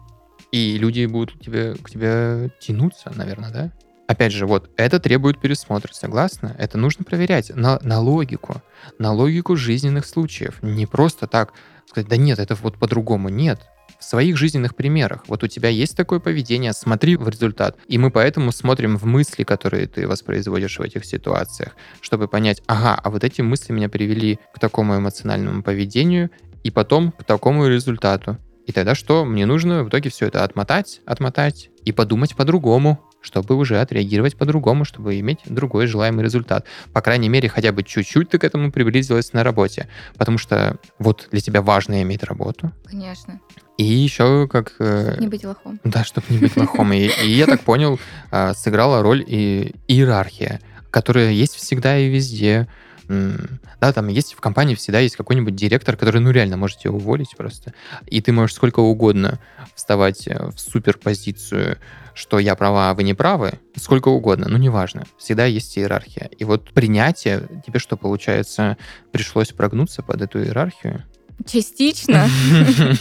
И люди будут к тебе, к тебе тянуться, наверное, да? Опять же, вот это требует пересмотра, согласна? Это нужно проверять на, на логику, на логику жизненных случаев. Не просто так сказать, да нет, это вот по-другому. Нет. В своих жизненных примерах. Вот у тебя есть такое поведение, смотри в результат. И мы поэтому смотрим в мысли, которые ты воспроизводишь в этих ситуациях, чтобы понять, ага, а вот эти мысли меня привели к такому эмоциональному поведению, и потом к такому результату. И тогда что? Мне нужно в итоге все это отмотать, отмотать и подумать по-другому, чтобы уже отреагировать по-другому, чтобы иметь другой желаемый результат. По крайней мере, хотя бы чуть-чуть ты к этому приблизилась на работе. Потому что вот для тебя важно иметь работу. Конечно. И еще как... э, Не быть лохом. да, чтобы не быть лохом. И, и я так понял, а, сыграла роль и иерархия, которая есть всегда и везде. Да, там есть в компании всегда есть какой-нибудь директор, который, ну, реально может тебя уволить просто. И ты можешь сколько угодно вставать э, в суперпозицию, что я права, а вы не правы, сколько угодно, ну, неважно. Всегда есть иерархия. И вот принятие, тебе что, получается, пришлось прогнуться под эту иерархию? Частично.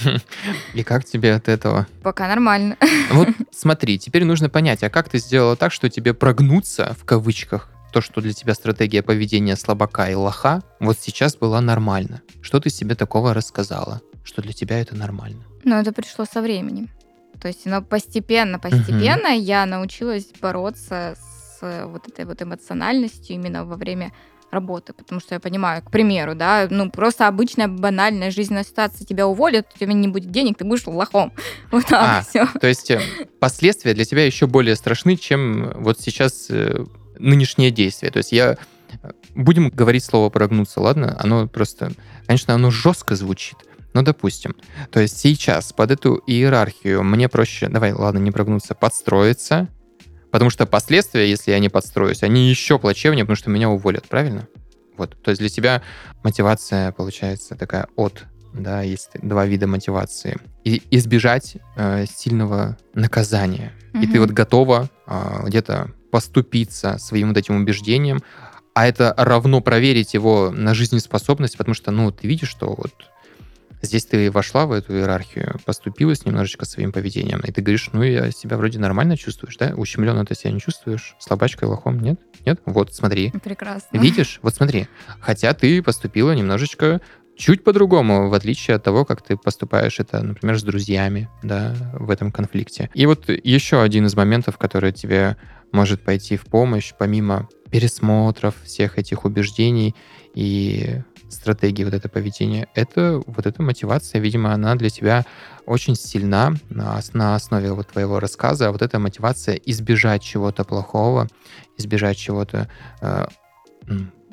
И как тебе от этого? Пока нормально. Вот смотри, теперь нужно понять, а как ты сделала так, что тебе прогнуться, в кавычках, то, что для тебя стратегия поведения слабака и лоха, вот сейчас была нормально. Что ты себе такого рассказала, что для тебя это нормально? Но это пришло со временем. То есть, но постепенно, постепенно я научилась бороться с э, вот этой вот эмоциональностью именно во время работы, потому что я понимаю, к примеру, да, ну просто обычная банальная жизненная ситуация, тебя уволят, у тебя не будет денег, ты будешь лохом. Вот А, так, все. То есть э, последствия для тебя еще более страшны, чем вот сейчас э, нынешнее действие. То есть я... э, Будем говорить слово «прогнуться», ладно? Оно просто... Конечно, оно жестко звучит, но допустим. То есть сейчас под эту иерархию мне проще... Давай, ладно, не прогнуться, подстроиться, потому что последствия, если я не подстроюсь, они еще плачевнее, потому что меня уволят, правильно? Вот. То есть для тебя мотивация получается такая от да, есть два вида мотивации. И избежать э, сильного наказания. И ты вот готова а, где-то поступиться своим вот этим убеждением, а это равно проверить его на жизнеспособность, потому что, ну, ты видишь, что вот здесь ты вошла в эту иерархию, поступилась немножечко своим поведением, и ты говоришь, ну, я себя вроде нормально чувствуешь, да? Ущемленно ты себя не чувствуешь? Слабачкой, лохом? Нет? Нет? Вот, смотри. Прекрасно. Видишь? Вот смотри. Хотя ты поступила немножечко чуть по-другому, в отличие от того, как ты поступаешь это, например, с друзьями, да, в этом конфликте. И вот еще один из моментов, который тебе может пойти в помощь, помимо пересмотров всех этих убеждений и стратегии вот это поведения, это вот эта мотивация, видимо, она для тебя очень сильна на, ос- на основе вот твоего рассказа. Вот эта мотивация избежать чего-то плохого, избежать чего-то э,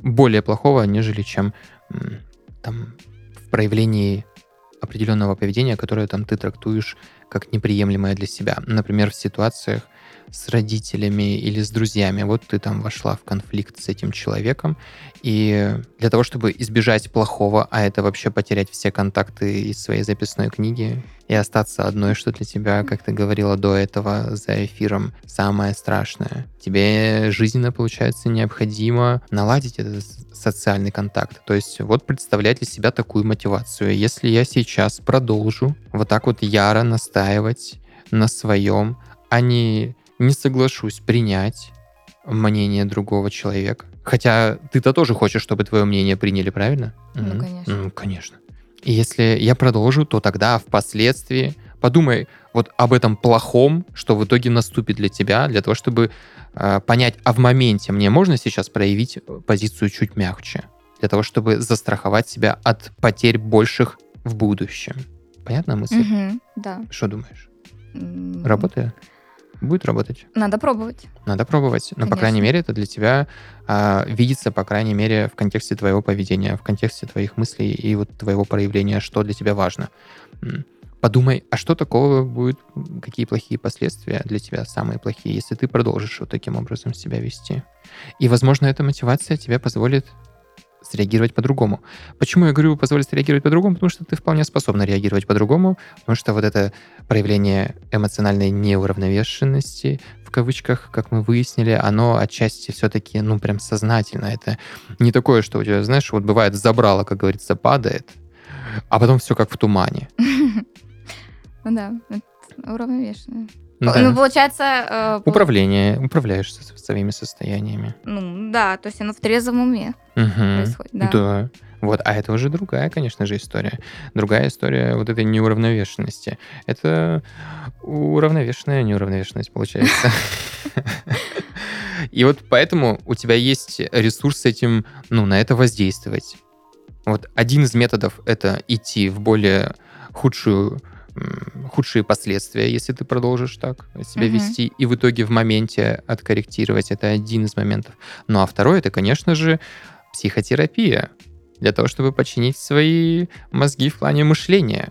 более плохого, нежели чем м, там в проявлении определенного поведения, которое там ты трактуешь как неприемлемое для себя. Например, в ситуациях с родителями или с друзьями. Вот ты там вошла в конфликт с этим человеком, и для того, чтобы избежать плохого, а это вообще потерять все контакты из своей записной книги и остаться одной, что для тебя, как ты говорила до этого за эфиром, самое страшное. Тебе жизненно, получается, необходимо наладить этот социальный контакт. То есть вот представлять для себя такую мотивацию. Если я сейчас продолжу вот так вот яро настаивать на своем, а не, не соглашусь принять мнение другого человека. Хотя ты-то тоже хочешь, чтобы твое мнение приняли, правильно? Ну, Мгм. конечно. М, конечно. И если я продолжу, то тогда впоследствии подумай вот об этом плохом, что в итоге наступит для тебя, для того, чтобы э, понять, а в моменте мне можно сейчас проявить э, позицию чуть мягче, для того, чтобы застраховать себя от потерь больших в будущем. Понятна мысль? Мгм, Да. Что думаешь? Работает? Будет работать? Надо пробовать. Надо пробовать. Но, по крайней мере, это для тебя а, видится, по крайней мере, в контексте твоего поведения, в контексте твоих мыслей и вот твоего проявления, что для тебя важно. Подумай, а что такого будет, какие плохие последствия для тебя самые плохие, если ты продолжишь вот таким образом себя вести. И, возможно, эта мотивация тебе позволит среагировать по-другому. Почему я говорю позволит среагировать по-другому? Потому что ты вполне способна реагировать по-другому, потому что вот это проявление эмоциональной неуравновешенности, в кавычках, как мы выяснили, оно отчасти все-таки, ну, прям сознательно. Это не такое, что у тебя, знаешь, вот бывает забрало, как говорится, падает, а потом все как в тумане. Ну да, уравновешенное. Да. Ну, получается... Э, Управление, управляешь своими состояниями. Ну, да, то есть оно в трезвом уме угу. происходит. Да. да. Вот, а это уже другая, конечно же, история. Другая история вот этой неуравновешенности. Это уравновешенная неуравновешенность, получается. И вот поэтому у тебя есть ресурс с этим, ну, на это воздействовать. Вот один из методов — это идти в более худшую худшие последствия, если ты продолжишь так себя угу. вести, и в итоге в моменте откорректировать. Это один из моментов. Ну а второй это, конечно же, психотерапия для того, чтобы починить свои мозги в плане мышления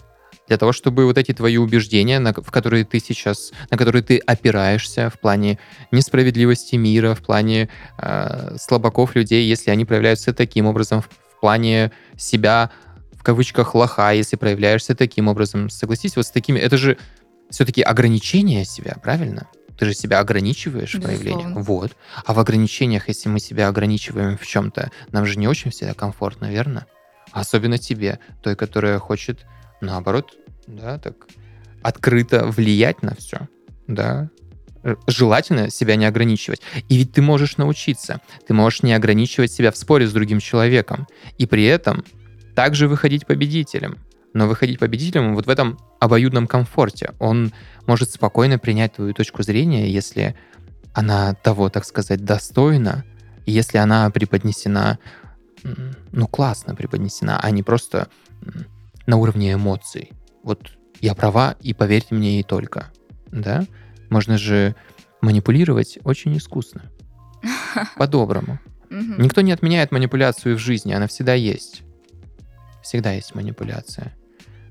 для того, чтобы вот эти твои убеждения, на, в которые ты сейчас, на которые ты опираешься в плане несправедливости мира, в плане э, слабаков людей, если они проявляются таким образом, в, в плане себя кавычках лоха, если проявляешься таким образом. Согласись, вот с такими... Это же все-таки ограничение себя, правильно? Ты же себя ограничиваешь в проявлениях. Вот. А в ограничениях, если мы себя ограничиваем в чем-то, нам же не очень всегда комфортно, верно? Особенно тебе, той, которая хочет, наоборот, да, так открыто влиять на все, да, желательно себя не ограничивать. И ведь ты можешь научиться. Ты можешь не ограничивать себя в споре с другим человеком. И при этом также выходить победителем. Но выходить победителем вот в этом обоюдном комфорте. Он может спокойно принять твою точку зрения, если она того, так сказать, достойна, если она преподнесена, ну, классно преподнесена, а не просто на уровне эмоций. Вот я права, и поверьте мне, и только. Да? Можно же манипулировать очень искусно. По-доброму. Никто не отменяет манипуляцию в жизни, она всегда есть всегда есть манипуляция.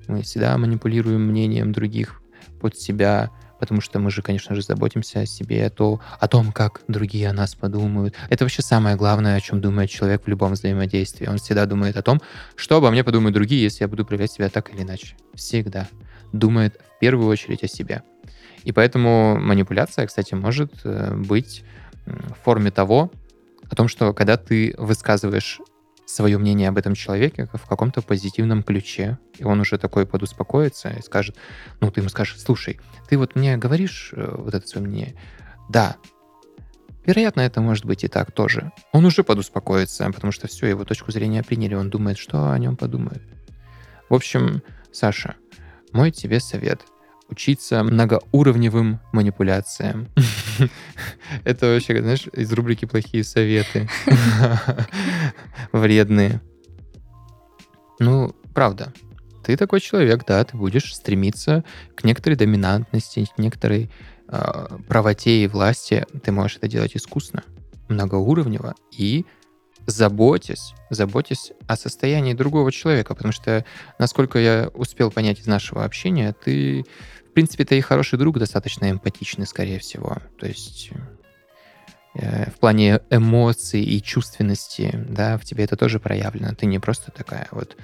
Мы всегда манипулируем мнением других под себя, потому что мы же, конечно же, заботимся о себе, то, о том, как другие о нас подумают. Это вообще самое главное, о чем думает человек в любом взаимодействии. Он всегда думает о том, что обо мне подумают другие, если я буду проявлять себя так или иначе. Всегда. Думает в первую очередь о себе. И поэтому манипуляция, кстати, может э, быть в форме того, о том, что когда ты высказываешь свое мнение об этом человеке в каком-то позитивном ключе. И он уже такой подуспокоится и скажет, ну, ты ему скажешь, слушай, ты вот мне говоришь э, вот это свое мнение? Да. Вероятно, это может быть и так тоже. Он уже подуспокоится, потому что все, его точку зрения приняли, он думает, что о нем подумают. В общем, Саша, мой тебе совет – учиться многоуровневым манипуляциям. Это вообще, знаешь, из рубрики «Плохие советы». Вредные. Ну, правда. Ты такой человек, да, ты будешь стремиться к некоторой доминантности, к некоторой э, правоте и власти. Ты можешь это делать искусно, многоуровнево и заботясь, заботясь о состоянии другого человека, потому что, насколько я успел понять из нашего общения, ты принципе, ты и хороший друг, достаточно эмпатичный, скорее всего. То есть э, в плане эмоций и чувственности, да, в тебе это тоже проявлено. Ты не просто такая вот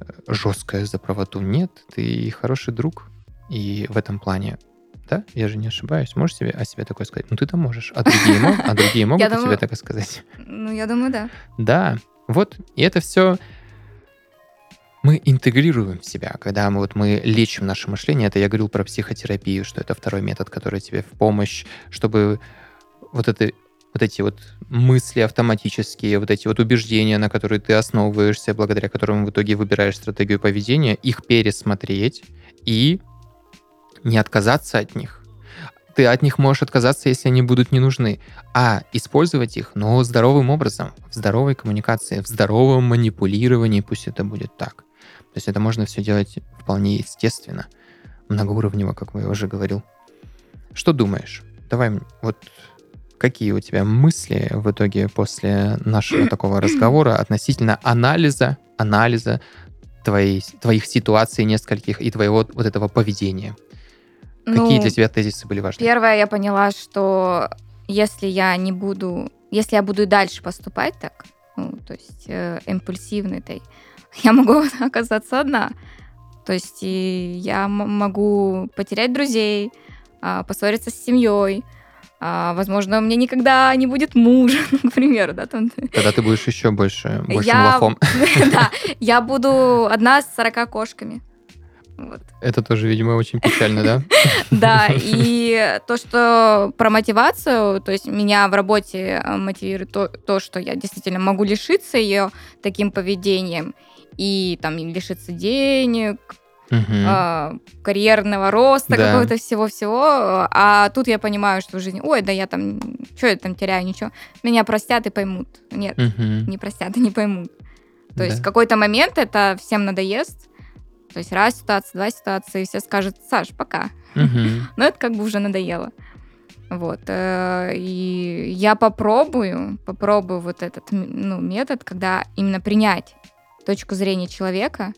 э, жесткая за правоту. Нет, ты хороший друг. И в этом плане да? Я же не ошибаюсь. Можешь себе о себе такое сказать? Ну, ты-то можешь. А другие, мог, а другие могут о тебе так сказать? Ну, я думаю, да. Да. Вот. И это все мы интегрируем в себя, когда мы, вот, мы лечим наше мышление. Это я говорил про психотерапию, что это второй метод, который тебе в помощь, чтобы вот это вот эти вот мысли автоматические, вот эти вот убеждения, на которые ты основываешься, благодаря которым в итоге выбираешь стратегию поведения, их пересмотреть и не отказаться от них. Ты от них можешь отказаться, если они будут не нужны, а использовать их, но здоровым образом, в здоровой коммуникации, в здоровом манипулировании, пусть это будет так. То есть это можно все делать вполне естественно, многоуровнево, как я уже говорил. Что думаешь? Давай, вот какие у тебя мысли в итоге после нашего такого разговора относительно анализа, анализа твоей, твоих ситуаций нескольких и твоего вот этого поведения? Какие Ну, для тебя тезисы были важны? Первое, я поняла, что если я не буду, если я буду и дальше поступать так, ну, то есть э, импульсивно этой, я могу оказаться одна. То есть и я могу потерять друзей, а, поссориться с семьей, а, возможно, у меня никогда не будет мужа, ну, к примеру, да, там. Тогда ты будешь еще больше, большим Я- лохом. Да, я буду одна с 40 кошками. Вот. Это тоже, видимо, очень печально, да? Да, и то, что про мотивацию, то есть меня в работе э, мотивирует то, то, что я действительно могу лишиться ее таким поведением, и там лишиться денег, а, карьерного роста, Да. какого-то всего-всего. А тут я понимаю, что в жизни, ой, да я там, что я там теряю, ничего. Меня простят и поймут. Нет, Мгм. не простят и не поймут. То есть в Да. какой-то момент это всем надоест. То есть раз ситуация, два ситуации, и все скажут, Саш, пока. Но это как бы уже надоело. Вот. э, И я попробую, попробую вот этот ну, метод, когда именно принять точку зрения человека.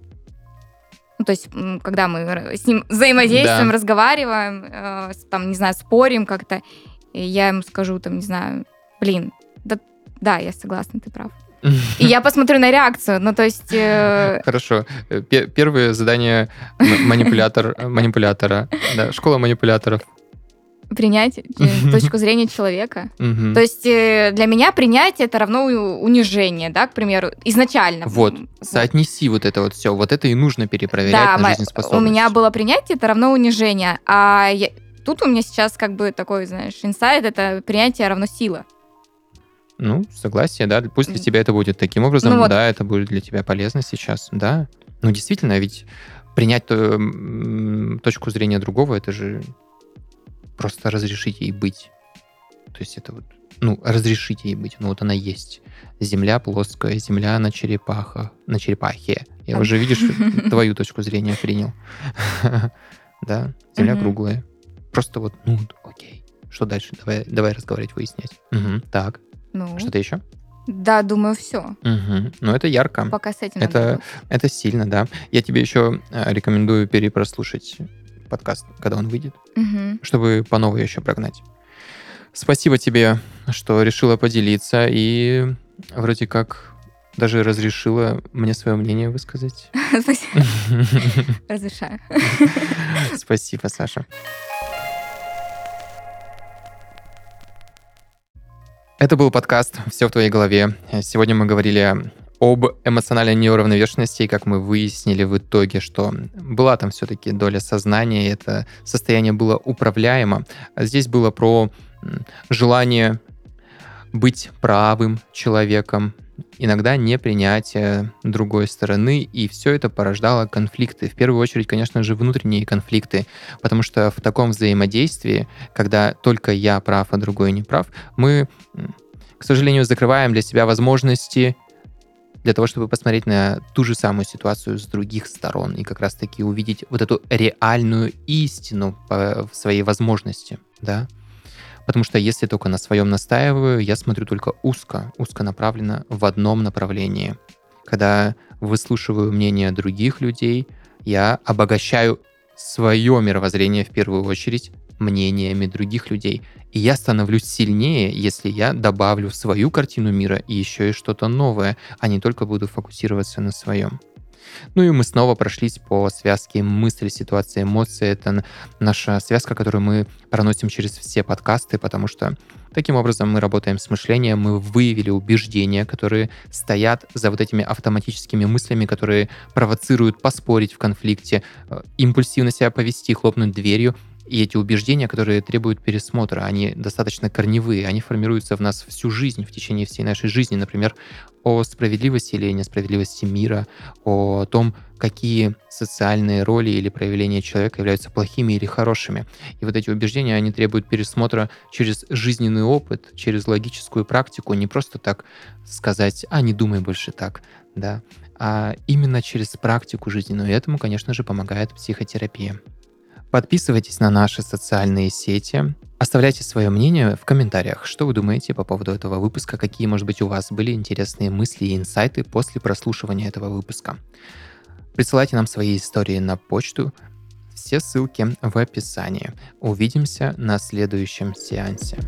Ну, то есть, когда мы с ним взаимодействуем, Да. разговариваем, э, там, не знаю, спорим как-то, и я ему скажу, там, не знаю, блин, да, да, я согласна, ты прав. И я посмотрю на реакцию. Ну, то есть, э, Хорошо. Э, пе- Первое задание манипулятор, э, манипулятора. Да, школа манипуляторов. принять э, точку зрения человека. То есть э, для меня принятие это равно унижение, да, к примеру, изначально. Вот, соотнеси вот это вот все. Вот это и нужно Да, перепроверять на ма- жизнеспособность. у меня было принятие это равно унижение, а я- тут у меня сейчас как бы такой, знаешь, инсайт это принятие равно сила. Ну, согласие, да. Пусть для тебя это будет таким образом, Ну вот. да, это будет для тебя полезно сейчас, да. Ну, действительно, ведь принять м, точку зрения другого, это же просто разрешить ей быть. То есть это вот, ну, разрешить ей быть. Ну, вот она есть. Земля плоская, земля на черепахах, на черепахе. Я Там. уже, видишь, твою точку зрения принял. Да, земля круглая. Просто вот, ну, окей. Что дальше? Давай, давай разговаривать, выяснять. Мгм, Так, Ну, что-то еще? да, думаю, все. Мгм. Ну, это ярко. Пока с этим Это-. Это сильно, да. Я тебе еще э, рекомендую перепрослушать подкаст, когда он выйдет, Мгм. чтобы по новой еще прогнать. Спасибо тебе, что решила поделиться и вроде как даже разрешила мне свое мнение высказать. Спасибо. Разрешаю. Спасибо, Саша. Это был подкаст «Все в твоей голове». Сегодня мы говорили об эмоциональной неуравновешенности, и как мы выяснили в итоге, что была там все-таки доля сознания, и это состояние было управляемо. А здесь было про желание быть правым человеком, иногда непринятие другой стороны, и все это порождало конфликты. В первую очередь, конечно же, внутренние конфликты, потому что в таком взаимодействии, когда только я прав, а другой не прав, мы, к сожалению, закрываем для себя возможности для того, чтобы посмотреть на ту же самую ситуацию с других сторон и как раз-таки увидеть вот эту реальную истину по- в своей возможности, да. Потому что если только на своем настаиваю, я смотрю только узко, узконаправленно в одном направлении. Когда выслушиваю мнение других людей, я обогащаю свое мировоззрение в первую очередь мнениями других людей. И я становлюсь сильнее, если я добавлю в свою картину мира еще и что-то новое, а не только буду фокусироваться на своем. Ну и мы снова прошлись по связке мысли, ситуации, эмоции. Это наша связка, которую мы проносим через все подкасты, потому что таким образом мы работаем с мышлением, мы выявили убеждения, которые стоят за вот этими автоматическими мыслями, которые провоцируют поспорить в конфликте, э, импульсивно себя повести, хлопнуть дверью. И эти убеждения, которые требуют пересмотра, они достаточно корневые, они формируются в нас всю жизнь, в течение всей нашей жизни. Например, о справедливости или несправедливости мира, о том, какие социальные роли или проявления человека являются плохими или хорошими. И вот эти убеждения, они требуют пересмотра через жизненный опыт, через логическую практику, не просто так сказать, а не думай больше так, да, а именно через практику жизненную. И этому, конечно же, помогает психотерапия. Подписывайтесь на наши социальные сети. Оставляйте свое мнение в комментариях. Что вы думаете по поводу этого выпуска? Какие, может быть, у вас были интересные мысли и инсайты после прослушивания этого выпуска? Присылайте нам свои истории на почту. Все ссылки в описании. Увидимся на следующем сеансе.